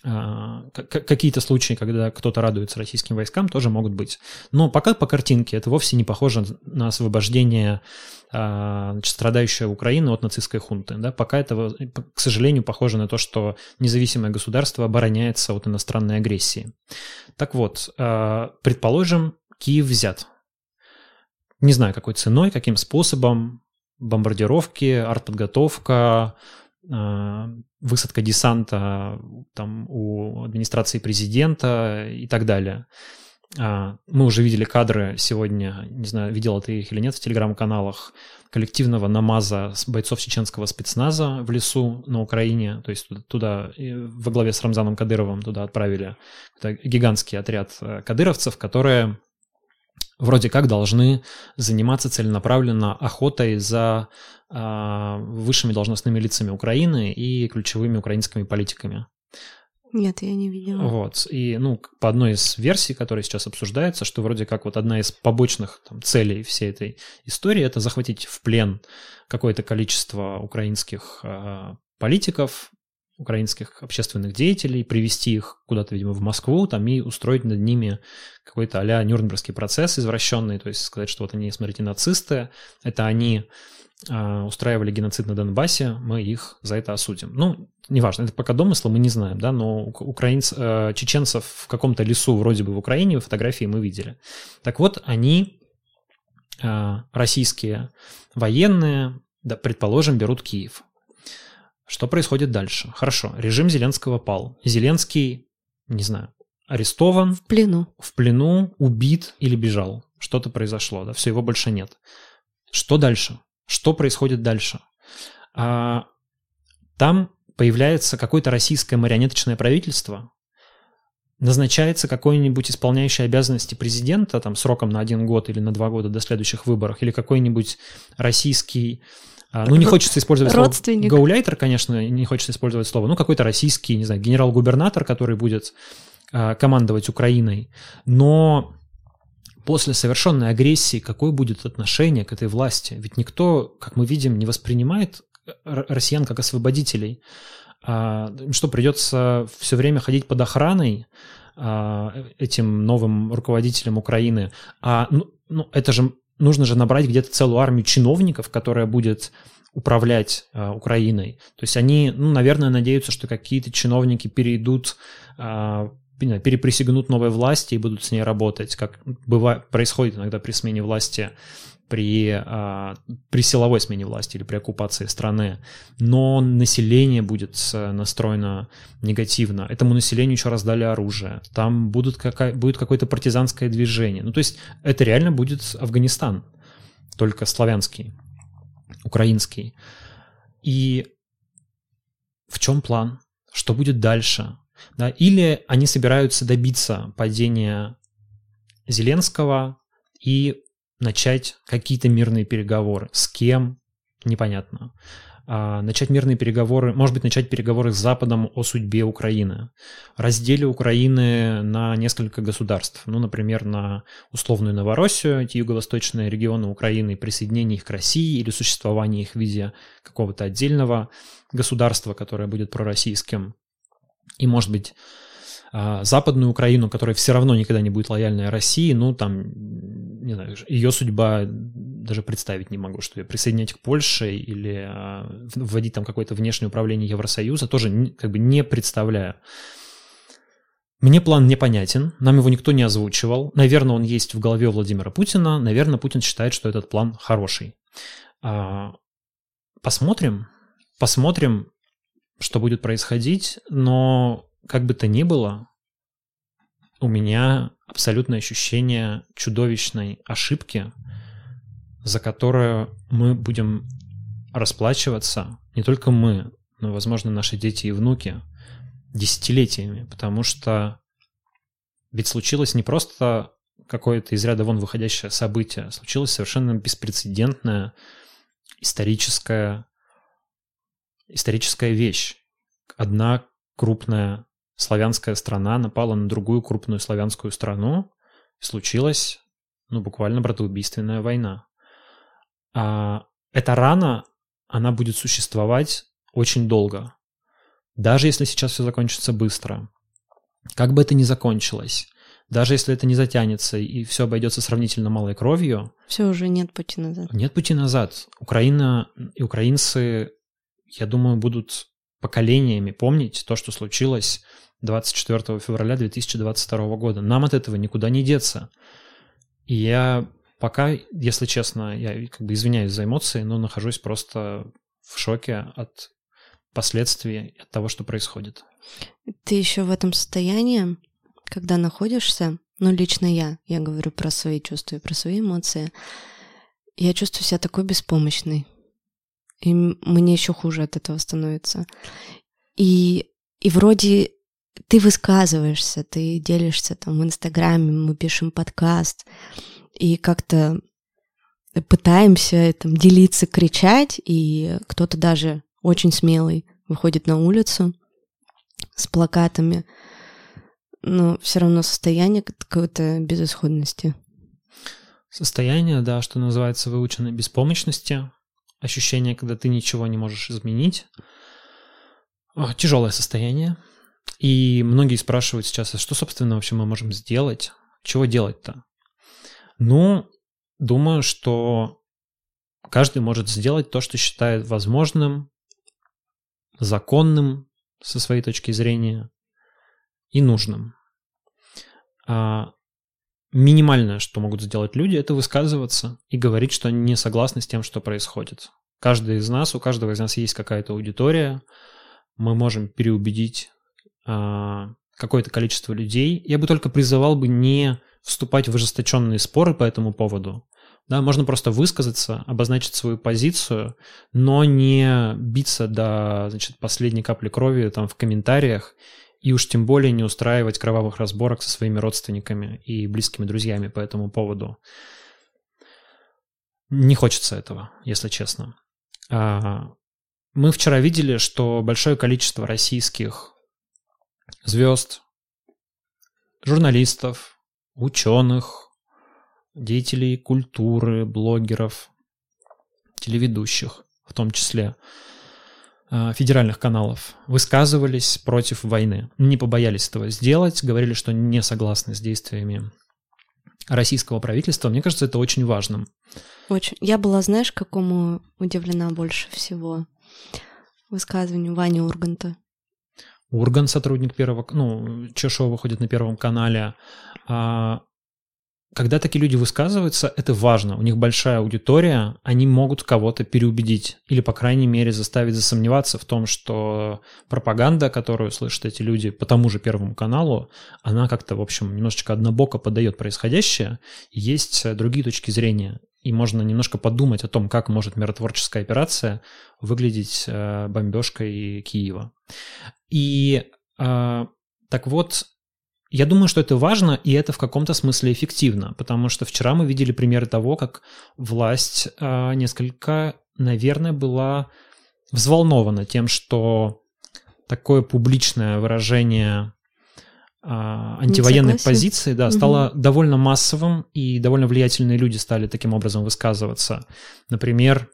какие-то случаи, когда кто-то радуется российским войскам, тоже могут быть. Но пока по картинке это вовсе не похоже на освобождение а, значит, страдающей Украины от нацистской хунты. Да? Пока это, к сожалению, похоже на то, что независимое государство обороняется от иностранной агрессии. Так вот, а, предположим, Киев взят. Не знаю, какой ценой, каким способом, бомбардировки, артподготовка, высадка десанта там у администрации президента и так далее. А, мы уже видели кадры сегодня, не знаю, видел ты их или нет в телеграм-каналах, коллективного намаза бойцов чеченского спецназа в лесу на Украине, то есть туда, во главе с Рамзаном Кадыровым туда отправили гигантский отряд э, кадыровцев, которые вроде как должны заниматься целенаправленно охотой за э, высшими должностными лицами Украины и ключевыми украинскими политиками. Нет, я не видела. Вот. И, ну, по одной из версий, которая сейчас обсуждается, что вроде как вот одна из побочных там, целей всей этой истории – это захватить в плен какое-то количество украинских э, политиков, украинских общественных деятелей, привести их куда-то, видимо, в Москву, там и устроить над ними какой-то а-ля Нюрнбергский процесс извращенный, то есть сказать, что вот они, смотрите, нацисты, это они э, устраивали геноцид на Донбассе, мы их за это осудим. Ну, неважно, это пока домыслы, мы не знаем, да, но украинц, э, чеченцев в каком-то лесу вроде бы в Украине, фотографии мы видели. Так вот, они, э, российские военные, да, предположим, берут Киев. Что происходит дальше? Хорошо, режим Зеленского пал. Зеленский, не знаю, арестован. В плену. В плену, убит или бежал. Что-то произошло, да, все, его больше нет. Что дальше? Что происходит дальше? А, там появляется какое-то российское марионеточное правительство, назначается какой-нибудь исполняющий обязанности президента там сроком на один год или на два года до следующих выборов, или какой-нибудь российский ну, не хочется использовать Родственник. слово гауляйтер, конечно, не хочется использовать слово, ну, какой-то российский, не знаю, генерал-губернатор, который будет а, командовать Украиной. Но после совершенной агрессии какое будет отношение к этой власти? Ведь никто, как мы видим, не воспринимает россиян как освободителей. А, что, придется все время ходить под охраной этим новым руководителям Украины? А ну, ну, это же нужно же набрать где-то целую армию чиновников, которая будет управлять э, Украиной. То есть они, ну, наверное, надеются, что какие-то чиновники перейдут, э, переприсягнут новой власти и будут с ней работать, как бывает, происходит иногда при смене власти при, а, при силовой смене власти или при оккупации страны, но население будет настроено негативно. Этому населению еще раздали оружие. Там будут какая, будет какое-то партизанское движение. Ну, то есть это реально будет Афганистан, только славянский, украинский. И в чем план? Что будет дальше? Да? Или они собираются добиться падения Зеленского и начать какие-то мирные переговоры. С кем? Непонятно. А, начать мирные переговоры, может быть, начать переговоры с Западом о судьбе Украины. Разделе Украины на несколько государств. Ну, например, на условную Новороссию, эти юго-восточные регионы Украины, присоединение их к России или существование их в виде какого-то отдельного государства, которое будет пророссийским. И, может быть, а, западную Украину, которая все равно никогда не будет лояльной России, ну, там, не знаю, ее судьба даже представить не могу, что ее присоединять к Польше или а, вводить там какое-то внешнее управление Евросоюза, тоже как бы не представляю. Мне план непонятен, нам его никто не озвучивал. Наверное, он есть в голове Владимира Путина. Наверное, Путин считает, что этот план хороший. А, посмотрим, посмотрим, что будет происходить, но как бы то ни было, у меня абсолютное ощущение чудовищной ошибки, за которую мы будем расплачиваться, не только мы, но, возможно, наши дети и внуки, десятилетиями, потому что ведь случилось не просто какое-то из ряда вон выходящее событие, случилось совершенно беспрецедентная историческая, историческая вещь. Одна крупная славянская страна напала на другую крупную славянскую страну, и случилась, ну, буквально братоубийственная война. А эта рана, она будет существовать очень долго. Даже если сейчас все закончится быстро. Как бы это ни закончилось, даже если это не затянется и все обойдется сравнительно малой кровью... Все, уже нет пути назад. Нет пути назад. Украина и украинцы, я думаю, будут поколениями помнить то, что случилось 24 февраля 2022 года. Нам от этого никуда не деться. И я пока, если честно, я как бы извиняюсь за эмоции, но нахожусь просто в шоке от последствий от того, что происходит. Ты еще в этом состоянии, когда находишься, ну лично я, я говорю про свои чувства и про свои эмоции, я чувствую себя такой беспомощной. И мне еще хуже от этого становится. И, и вроде ты высказываешься, ты делишься там в Инстаграме, мы пишем подкаст, и как-то пытаемся там делиться, кричать, и кто-то даже очень смелый выходит на улицу с плакатами, но все равно состояние какой-то безысходности. Состояние, да, что называется выученной беспомощности, ощущение, когда ты ничего не можешь изменить. Тяжелое состояние. И многие спрашивают сейчас, а что, собственно, вообще мы можем сделать? Чего делать-то? Ну, думаю, что каждый может сделать то, что считает возможным, законным со своей точки зрения и нужным. А минимальное, что могут сделать люди, это высказываться и говорить, что они не согласны с тем, что происходит. Каждый из нас, у каждого из нас есть какая-то аудитория, мы можем переубедить а, какое-то количество людей. Я бы только призывал бы не вступать в ожесточенные споры по этому поводу. Да, можно просто высказаться, обозначить свою позицию, но не биться до значит, последней капли крови там, в комментариях и уж тем более не устраивать кровавых разборок со своими родственниками и близкими друзьями по этому поводу. Не хочется этого, если честно. А, мы вчера видели, что большое количество российских звезд, журналистов, ученых, деятелей культуры, блогеров, телеведущих, в том числе федеральных каналов, высказывались против войны. Не побоялись этого сделать, говорили, что не согласны с действиями российского правительства. Мне кажется, это очень важным. Очень. Я была, знаешь, какому удивлена больше всего? Высказыванию Вани Урганта. Урган, сотрудник первого, ну, Чешова выходит на Первом канале. А, когда такие люди высказываются, это важно. У них большая аудитория, они могут кого-то переубедить или, по крайней мере, заставить засомневаться в том, что пропаганда, которую слышат эти люди по тому же Первому каналу, она как-то, в общем, немножечко однобоко подает происходящее. Есть другие точки зрения и можно немножко подумать о том, как может миротворческая операция выглядеть э, бомбежкой Киева. И э, так вот, я думаю, что это важно, и это в каком-то смысле эффективно, потому что вчера мы видели примеры того, как власть э, несколько, наверное, была взволнована тем, что такое публичное выражение а, антивоенной позиции, да, стало угу. довольно массовым, и довольно влиятельные люди стали таким образом высказываться. Например,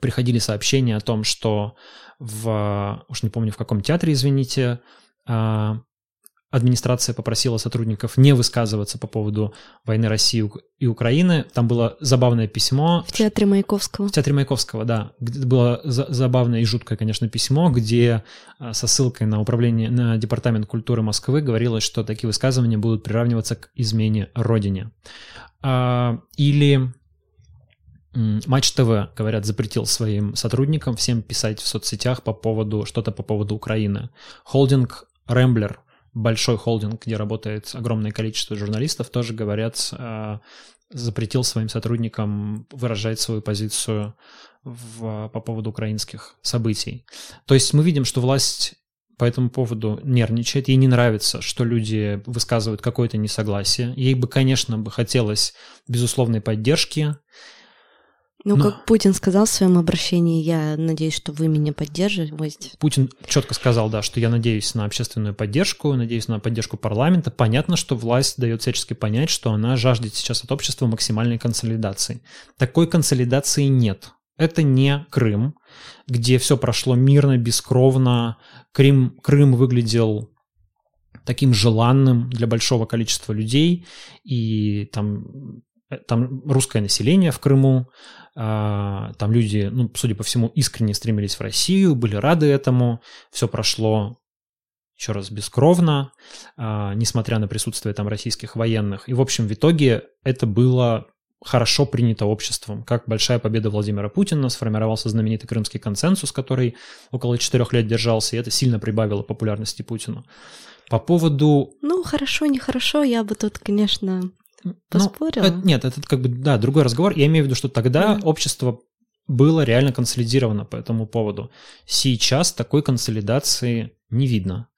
приходили сообщения о том, что в, уж не помню в каком театре, извините, а, администрация попросила сотрудников не высказываться по поводу войны России и Украины. Там было забавное письмо. В театре Маяковского. В театре Маяковского, да. Было забавное и жуткое, конечно, письмо, где а, со ссылкой на управление, на Департамент культуры Москвы говорилось, что такие высказывания будут приравниваться к измене Родине. А, или Матч ТВ, говорят, запретил своим сотрудникам всем писать в соцсетях по поводу, что-то по поводу Украины. Холдинг Рэмблер – большой холдинг, где работает огромное количество журналистов, тоже говорят, э, запретил своим сотрудникам выражать свою позицию в, по поводу украинских событий. То есть мы видим, что власть по этому поводу нервничает, ей не нравится, что люди высказывают какое-то несогласие. Ей бы, конечно, бы хотелось безусловной поддержки, ну, Но... как Путин сказал в своем обращении, я надеюсь, что вы меня поддерживаете. Путин четко сказал, да, что я надеюсь на общественную поддержку, надеюсь на поддержку парламента. Понятно, что власть дает всячески понять, что она жаждет сейчас от общества максимальной консолидации. Такой консолидации нет. Это не Крым, где все прошло мирно, бескровно. Крым, Крым выглядел таким желанным для большого количества людей, и там Э, там русское население в Крыму, там люди, ну, судя по всему, искренне стремились в Россию, были рады этому, все прошло еще раз бескровно, а, несмотря на присутствие там российских военных. И, в общем, в итоге это было хорошо принято обществом. Как большая победа Владимира Путина, сформировался знаменитый крымский консенсус, который около четырех лет держался, и это сильно прибавило популярности Путину. По поводу... Ну, хорошо, нехорошо, я бы тут, конечно, Поспорила? Ну, это, нет, это как бы, да, другой разговор. Я имею в виду, что тогда mm. общество было реально консолидировано по этому поводу. Сейчас такой консолидации не видно.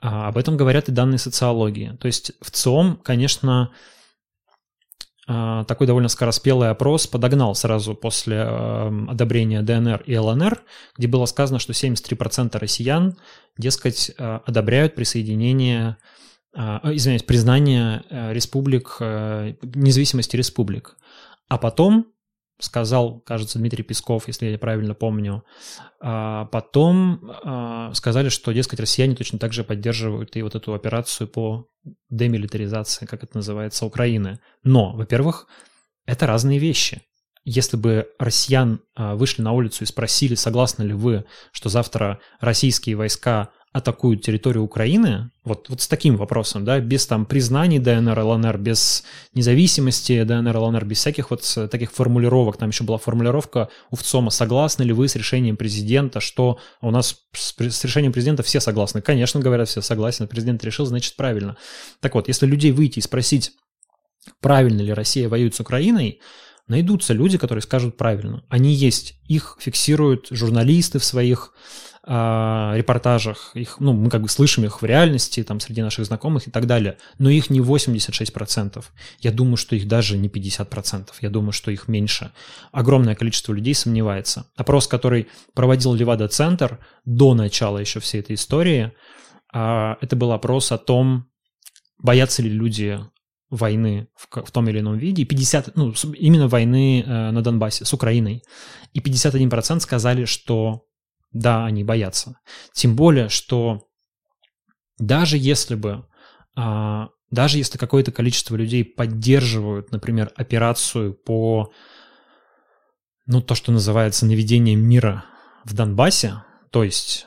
А об этом говорят и данные социологии. То есть в ЦИОМ, конечно, а, такой довольно скороспелый опрос подогнал сразу после эм, одобрения ДНР и ЛНР, где было сказано, что 73% россиян, дескать, э, одобряют присоединение извиняюсь, признание э, республик, э, независимости республик. А потом сказал, кажется, Дмитрий Песков, если я правильно помню, а, потом а, сказали, что, дескать, россияне точно так же поддерживают и вот эту операцию по демилитаризации, как это называется, Украины. Но, во-первых, это разные вещи. Если бы россиян вышли на улицу и спросили, согласны ли вы, что завтра российские войска атакуют территорию Украины, вот, вот с таким вопросом, да, без там признаний ДНР, ЛНР, без независимости ДНР, ЛНР, без всяких вот таких формулировок, там еще была формулировка у ВЦОМа, согласны ли вы с решением президента, что у нас с, с решением президента все согласны. Конечно, говорят, все согласны, президент решил, значит, правильно. Так вот, если людей выйти и спросить, правильно ли Россия воюет с Украиной, найдутся люди, которые скажут правильно. Они есть, их фиксируют журналисты в своих э, репортажах, их, ну, мы как бы слышим их в реальности, там, среди наших знакомых и так далее, но их не 86%. Я думаю, что их даже не 50%, я думаю, что их меньше. Огромное количество людей сомневается. Опрос, который проводил Левада-центр до начала еще всей этой истории, э, это был опрос о том, боятся ли люди войны в, в том или ином виде, и 50, ну, именно войны э, на Донбассе с Украиной. И 51% сказали, что да, они боятся. Тем более, что даже если бы, а, даже если какое-то количество людей поддерживают, например, операцию по, ну, то, что называется наведением мира в Донбассе, то есть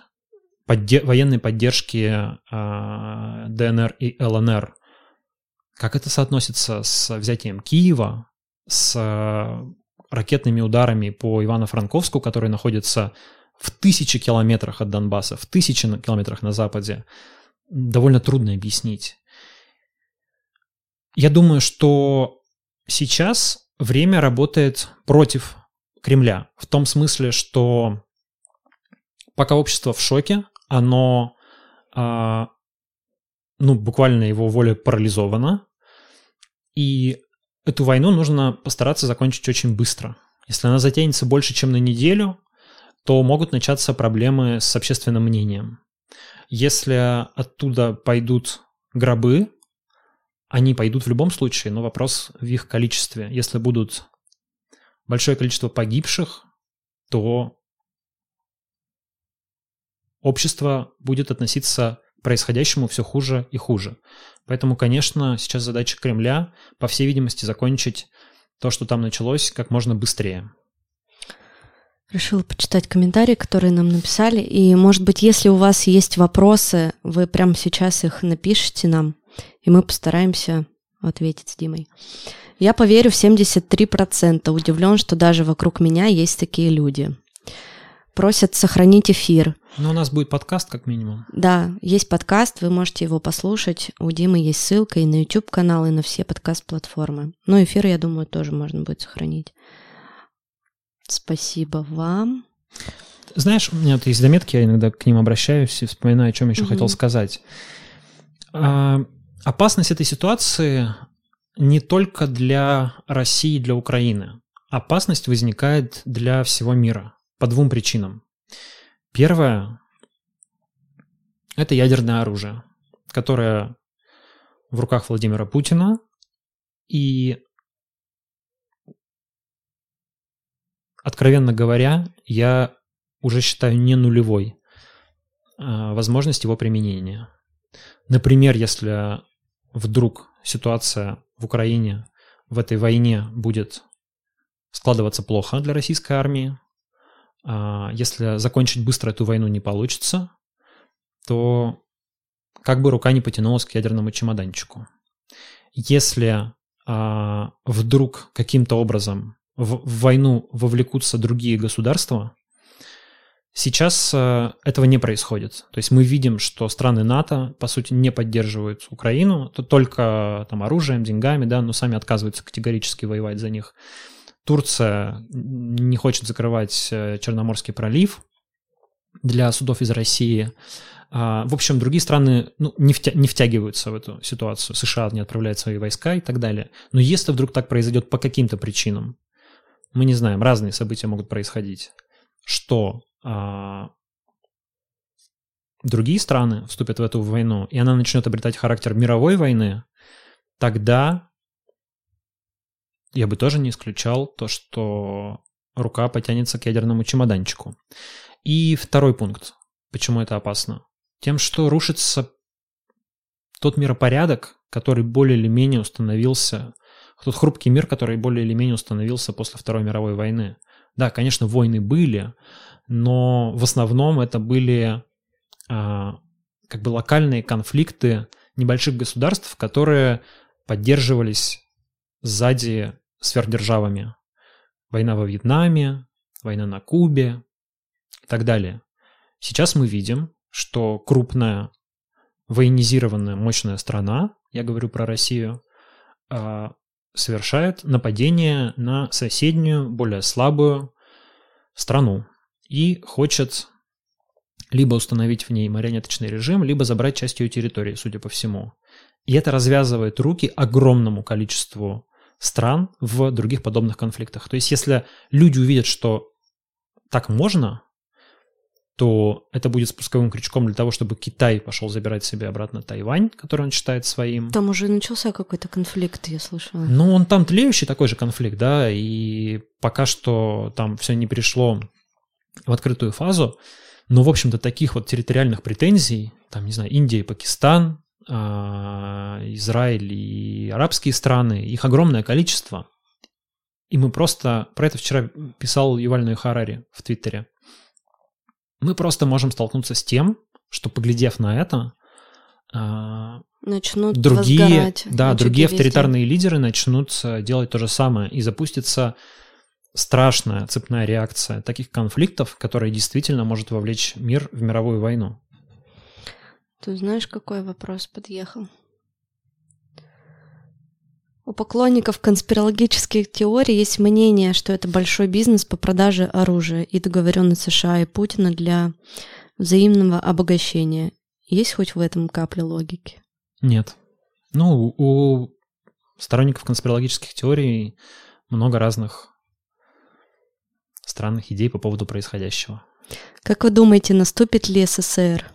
подде- военной поддержки а, ДНР и ЛНР, как это соотносится с взятием Киева, с ракетными ударами по Ивано-Франковску, который находится в тысячи километрах от Донбасса, в тысячи километрах на западе, довольно трудно объяснить. Я думаю, что сейчас время работает против Кремля, в том смысле, что пока общество в шоке, оно, а, ну, буквально его воля парализована, и эту войну нужно постараться закончить очень быстро. Если она затянется больше, чем на неделю, то могут начаться проблемы с общественным мнением. Если оттуда пойдут гробы, они пойдут в любом случае, но вопрос в их количестве. Если будут большое количество погибших, то общество будет относиться к происходящему все хуже и хуже. Поэтому, конечно, сейчас задача Кремля, по всей видимости, закончить то, что там началось, как можно быстрее. Решила почитать комментарии, которые нам написали. И, может быть, если у вас есть вопросы, вы прямо сейчас их напишите нам, и мы постараемся ответить с Димой. Я поверю в 73%. Удивлен, что даже вокруг меня есть такие люди. просят сохранить эфир. Но у нас будет подкаст, как минимум. Да, есть подкаст, вы можете его послушать. У Димы есть ссылка и на YouTube-канал, и на все подкаст-платформы. Ну, эфир, я думаю, тоже можно будет сохранить. Спасибо вам. Знаешь, у меня вот есть заметки, я иногда к ним обращаюсь и вспоминаю, о чем еще угу. хотел сказать. А, опасность этой ситуации не только для России, для Украины. Опасность возникает для всего мира по двум причинам. Первое – это ядерное оружие, которое в руках Владимира Путина, и, откровенно говоря, я уже считаю не нулевой а, возможность его применения. Например, если вдруг ситуация в Украине в этой войне будет складываться плохо для российской армии, а, если закончить быстро эту войну не получится, то как бы рука не потянулась к ядерному чемоданчику. Если а, вдруг каким-то образом в, в войну вовлекутся другие государства, Сейчас э, этого не происходит. То есть мы видим, что страны НАТО, по сути, не поддерживают Украину, то только там оружием, деньгами, да, но сами отказываются категорически воевать за них. Турция не хочет закрывать э, Черноморский пролив для судов из России. А, в общем, другие страны ну, не, втя не втягиваются в эту ситуацию. США не отправляют свои войска и так далее. Но если вдруг так произойдет по каким-то причинам, мы не знаем, разные события могут происходить, что а, другие страны вступят в эту войну, и она начнет обретать характер мировой войны, тогда я бы тоже не исключал то, что рука потянется к ядерному чемоданчику. И второй пункт. Почему это опасно? Тем, что рушится тот миропорядок, который более или менее установился, тот хрупкий мир, который более или менее установился после Второй мировой войны. Да, конечно, войны были, но в основном это были а, как бы локальные конфликты небольших государств, которые поддерживались сзади сверхдержавами. Война во Вьетнаме, война на Кубе и так далее. Сейчас мы видим, что крупная военизированная мощная страна, я говорю про Россию, а, совершает нападение на соседнюю, более слабую страну и хочет либо установить в ней марионеточный режим, либо забрать часть ее территории, судя по всему. И это развязывает руки огромному количеству стран в других подобных конфликтах. То есть если люди увидят, что так можно, то это будет спусковым крючком для того, чтобы Китай пошел забирать себе обратно Тайвань, который он считает своим. Там уже начался какой-то конфликт, я слышала. Ну, он там тлеющий такой же конфликт, да, и пока что там все не пришло в открытую фазу. Но, в общем-то, таких вот территориальных претензий, там, не знаю, Индия и Пакистан, а, Израиль и арабские страны, их огромное количество. И мы просто, про это вчера писал Юваль Харари в Твиттере, мы просто можем столкнуться с тем, что, поглядев на это, а, начнут другие, возгорать, да, другие авторитарные везде. лидеры начнут делать то же самое и запустится страшная цепная реакция таких конфликтов, которая действительно может вовлечь мир в мировую войну. Ты знаешь, какой вопрос подъехал? У поклонников конспирологических теорий есть мнение, что это большой бизнес по продаже оружия и договоренность США и Путина для взаимного обогащения. Есть хоть в этом капля логики? Нет. Ну, у сторонников конспирологических теорий много разных странных идей по поводу происходящего. Как вы думаете, наступит ли СССР?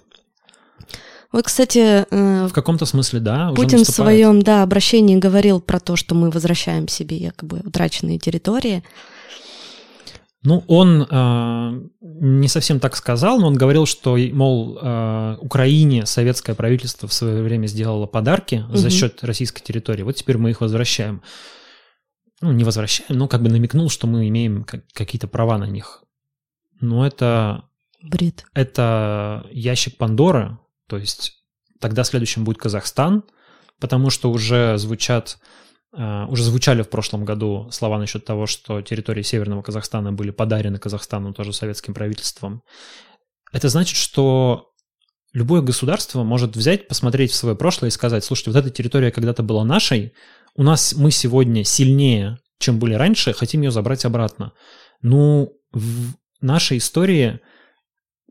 Вот, кстати... Э, в каком-то смысле, да, Путин в своем, да, обращении говорил про то, что мы возвращаем себе якобы утраченные территории. Ну, он э, не совсем так сказал, но он говорил, что, мол, э, Украине советское правительство в свое время сделало подарки угу. за счет российской территории. Вот теперь мы их возвращаем ну, не возвращаем, но как бы намекнул, что мы имеем какие-то права на них. Но это... Бред. Это ящик Пандоры, то есть тогда следующим будет Казахстан, потому что уже звучат Uh, уже звучали в прошлом году слова насчет того, что территории Северного Казахстана были подарены Казахстану тоже советским правительством. Это значит, что любое государство может взять, посмотреть в свое прошлое и сказать, слушайте, вот эта территория когда-то была нашей, у нас мы сегодня сильнее, чем были раньше, хотим ее забрать обратно. Ну, в нашей истории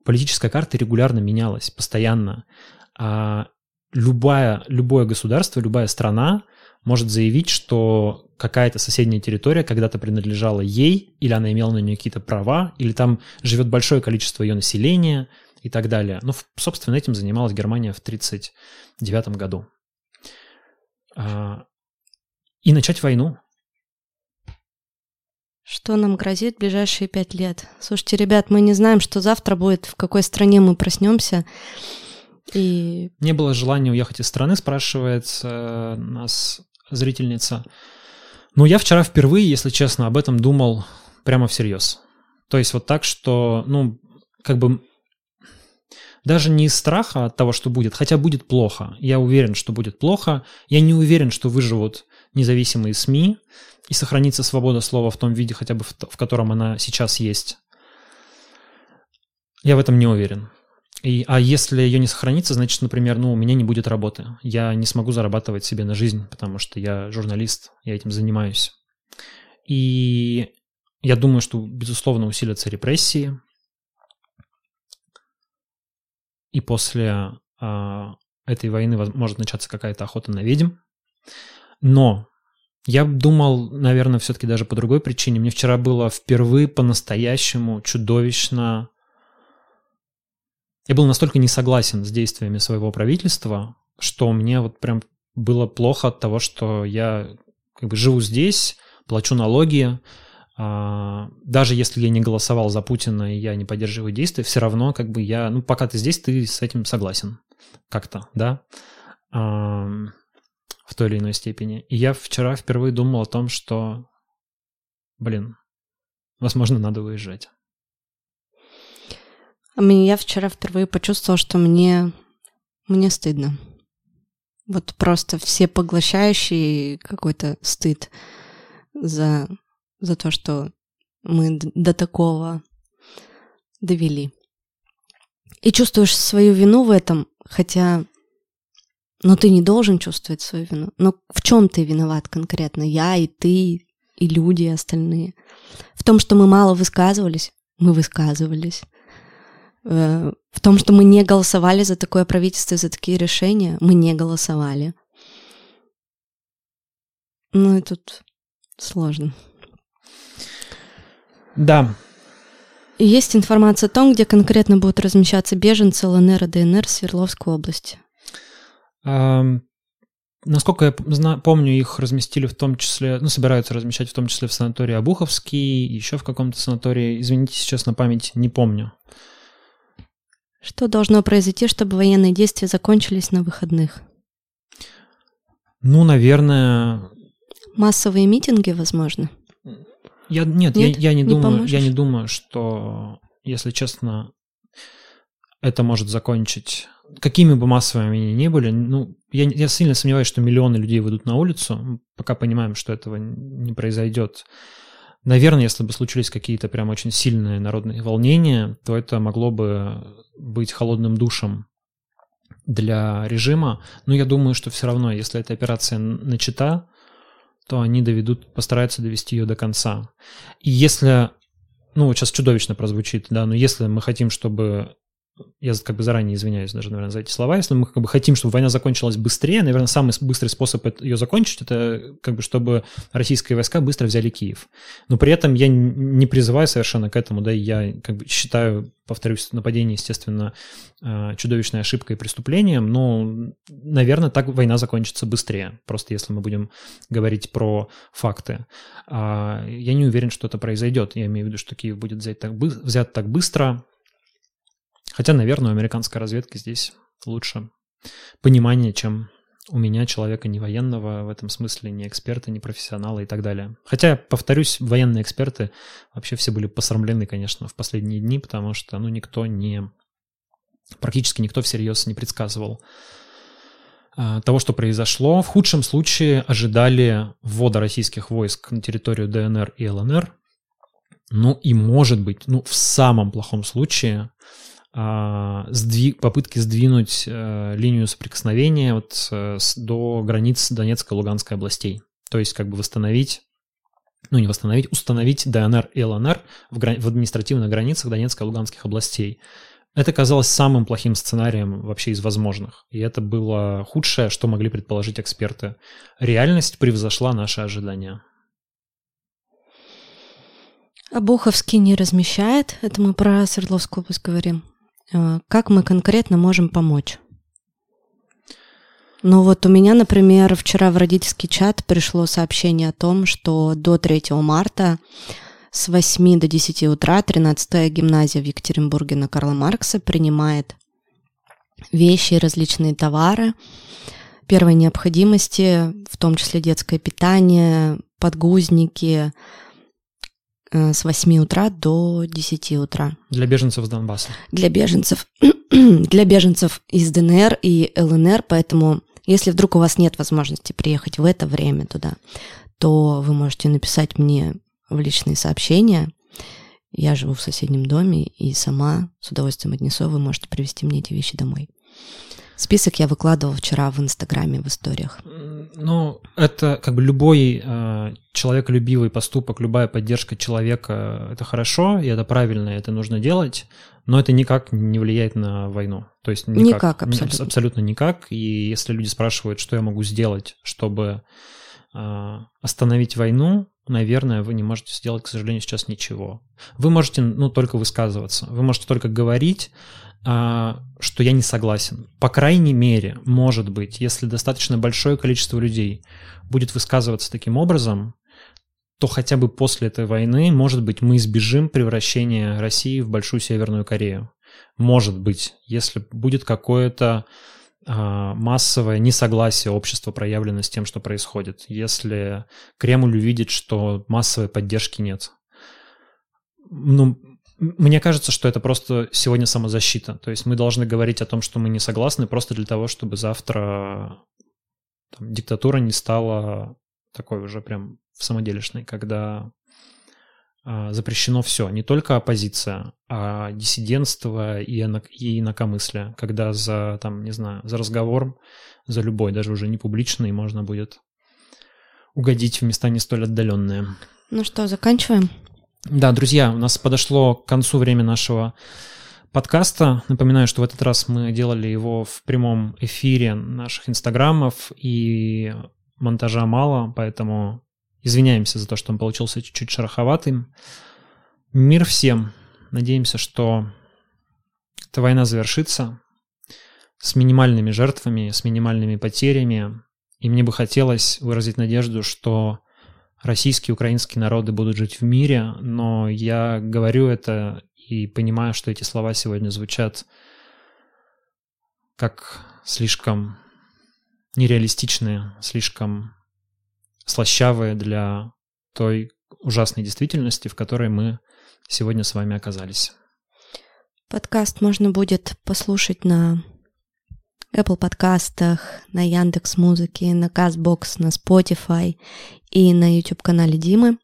политическая карта регулярно менялась, постоянно. А любая, любое государство, любая страна может заявить, что какая-то соседняя территория когда-то принадлежала ей, или она имела на нее какие-то права, или там живет большое количество ее населения и так далее. Ну, собственно, этим занималась Германия в 1939 году. А, и начать войну. Что нам грозит в ближайшие пять лет? Слушайте, ребят, мы не знаем, что завтра будет, в какой стране мы проснемся. И... Не было желания уехать из страны, спрашивает э, нас зрительница. Ну, я вчера впервые, если честно, об этом думал прямо всерьез. То есть вот так, что, ну, как бы даже не из страха от того, что будет, хотя будет плохо. Я уверен, что будет плохо. Я не уверен, что выживут независимые СМИ и сохранится свобода слова в том виде, хотя бы в, в котором она сейчас есть. Я в этом не уверен. И, а если ее не сохранится, значит, например, ну, у меня не будет работы. Я не смогу зарабатывать себе на жизнь, потому что я журналист, я этим занимаюсь. И я думаю, что, безусловно, усилятся репрессии. И после э, этой войны может начаться какая-то охота на ведьм. Но я думал, наверное, все-таки даже по другой причине. Мне вчера было впервые по-настоящему чудовищно. Я был настолько не согласен с действиями своего правительства, что мне вот прям было плохо от того, что я как бы живу здесь, плачу налоги, а, даже если я не голосовал за Путина и я не поддерживаю действия, все равно как бы я, ну пока ты здесь, ты с этим согласен. Как-то, да, в той или иной степени. И я вчера впервые думал о том, что, блин, возможно, надо уезжать. Я вчера впервые почувствовала, что мне, мне стыдно. Вот просто все поглощающий какой-то стыд за, за то, что мы до такого довели. И чувствуешь свою вину в этом, хотя, но ты не должен чувствовать свою вину. Но в чем ты виноват конкретно? Я и ты, и люди остальные. В том, что мы мало высказывались, мы высказывались. Э, в том, что мы не голосовали за такое правительство, за такие решения, мы не голосовали. Ну и тут сложно. Да. И есть информация о том, где конкретно будут размещаться беженцы ЛНР и ДНР Свердловской области. Насколько я знаю, помню, их разместили в том числе, ну, собираются размещать в том числе в санатории Обуховский, еще в каком-то санатории. Извините, сейчас на память не помню. Что должно произойти, чтобы военные действия закончились на выходных? Ну, наверное... Массовые митинги, возможно? Я, нет, нет я, я, не, не думаю, я не думаю, что, если честно, это может закончить какими бы массовыми они ни были, ну, я, я сильно сомневаюсь, что миллионы людей выйдут на улицу, пока понимаем, что этого не произойдет. Наверное, если бы случились какие-то прям очень сильные народные волнения, то это могло бы быть холодным душем для режима. Но я думаю, что все равно, если эта операция начата, то они доведут, постараются довести ее до конца. И если, ну, сейчас чудовищно прозвучит, да, но если мы хотим, чтобы я как бы заранее извиняюсь даже, наверное, за эти слова, если мы как бы хотим, чтобы война закончилась быстрее, наверное, самый быстрый способ ее закончить, это как бы чтобы российские войска быстро взяли Киев. Но при этом я не призываю совершенно к этому, да, я как бы считаю, повторюсь, нападение, естественно, э, чудовищной ошибкой и преступлением, но, наверное, так война закончится быстрее, просто если мы будем говорить про факты. А я не уверен, что это произойдет. Я имею в виду, что Киев будет взять так, взят так быстро, Хотя, наверное, у американской разведки здесь лучше понимание, чем у меня, человека не военного, в этом смысле не эксперта, не профессионала и так далее. Хотя, повторюсь, военные эксперты вообще все были посрамлены, конечно, в последние дни, потому что, ну, никто не, практически никто всерьез не предсказывал а, того, что произошло. В худшем случае ожидали ввода российских войск на территорию ДНР и ЛНР. Ну и может быть, ну в самом плохом случае, сдвиг, попытки сдвинуть э, линию соприкосновения вот, до границ Донецкой и Луганской областей. То есть как бы восстановить ну не восстановить, установить ДНР и ЛНР в, грани- в административных границах Донецкой и Луганских областей. Это казалось самым плохим сценарием вообще из возможных. И это было худшее, что могли предположить эксперты. Реальность превзошла наши ожидания. Обуховский не размещает, это мы про Свердловскую область говорим. А, как мы конкретно можем помочь? Ну вот у меня, например, вчера в родительский чат пришло сообщение о том, что до 3 марта с 8 до 10 утра 13-я гимназия в Екатеринбурге на Карла Маркса принимает вещи и различные товары первой необходимости, в том числе детское питание, подгузники, э, с 8 утра до 10 утра. Для беженцев с Донбасса. Для беженцев, для беженцев из ДНР и ЛНР, поэтому если вдруг у вас нет возможности приехать в это время туда, то вы можете написать мне в личные сообщения. Я живу в соседнем доме и сама с удовольствием отнесу. Вы можете привезти мне эти вещи домой. Список я выкладывал вчера в Инстаграме в историях. Ну, это как бы любой э, человеколюбивый поступок, любая поддержка человека, это хорошо, и это правильно, и это нужно делать, но это никак не влияет на войну. То есть никак, никак абсолютно. абсолютно никак. И если люди спрашивают, что я могу сделать, чтобы э, остановить войну, наверное, вы не можете сделать, к сожалению, сейчас ничего. Вы можете, ну, только высказываться, вы можете только говорить, что я не согласен. По крайней мере, может быть, если достаточно большое количество людей будет высказываться таким образом, то хотя бы после этой войны, может быть, мы избежим превращения России в большую Северную Корею. Может быть, если будет какое-то а, массовое несогласие общества проявлено с тем, что происходит, если Кремль увидит, что массовой поддержки нет. Ну, мне кажется, что это просто сегодня самозащита. То есть мы должны говорить о том, что мы не согласны, просто для того, чтобы завтра там, диктатура не стала такой уже прям самоделишной, когда а, запрещено все, не только оппозиция, а диссидентство и, и инакомыслие, когда за, там, не знаю, за разговор, за любой, даже уже не публичный, можно будет угодить в места не столь отдаленные. Ну что, заканчиваем? Да, друзья, у нас подошло к концу время нашего подкаста. Напоминаю, что в этот раз мы делали его в прямом эфире наших инстаграмов и монтажа мало, поэтому Извиняемся за то, что он получился чуть-чуть шероховатым. Мир всем. Надеемся, что эта война завершится с минимальными жертвами, с минимальными потерями. И мне бы хотелось выразить надежду, что российские и украинские народы будут жить в мире, но я говорю это и понимаю, что эти слова сегодня звучат как слишком нереалистичные, слишком слащавые для той ужасной действительности, в которой мы сегодня с вами оказались. Подкаст можно будет послушать на Apple подкастах, на Яндекс Музыке, на Castbox, на Spotify и на YouTube канале Димы.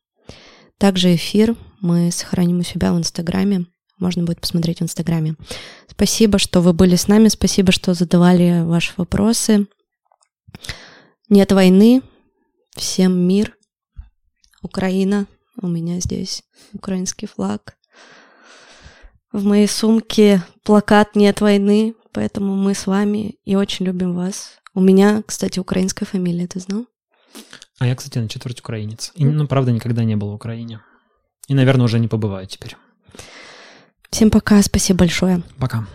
Также эфир мы сохраним у себя в Инстаграме. Можно будет посмотреть в Инстаграме. Спасибо, что вы были с нами. Спасибо, что задавали ваши вопросы. Нет войны, Всем мир. Украина. У меня здесь украинский флаг. В моей сумке плакат «Нет войны», поэтому мы с вами и очень любим вас. У меня, кстати, украинская фамилия, ты знал? А я, кстати, на четверть украинец. И, ну, правда, никогда не был в Украине. И, наверное, уже не побываю теперь. Всем пока, спасибо большое. Пока.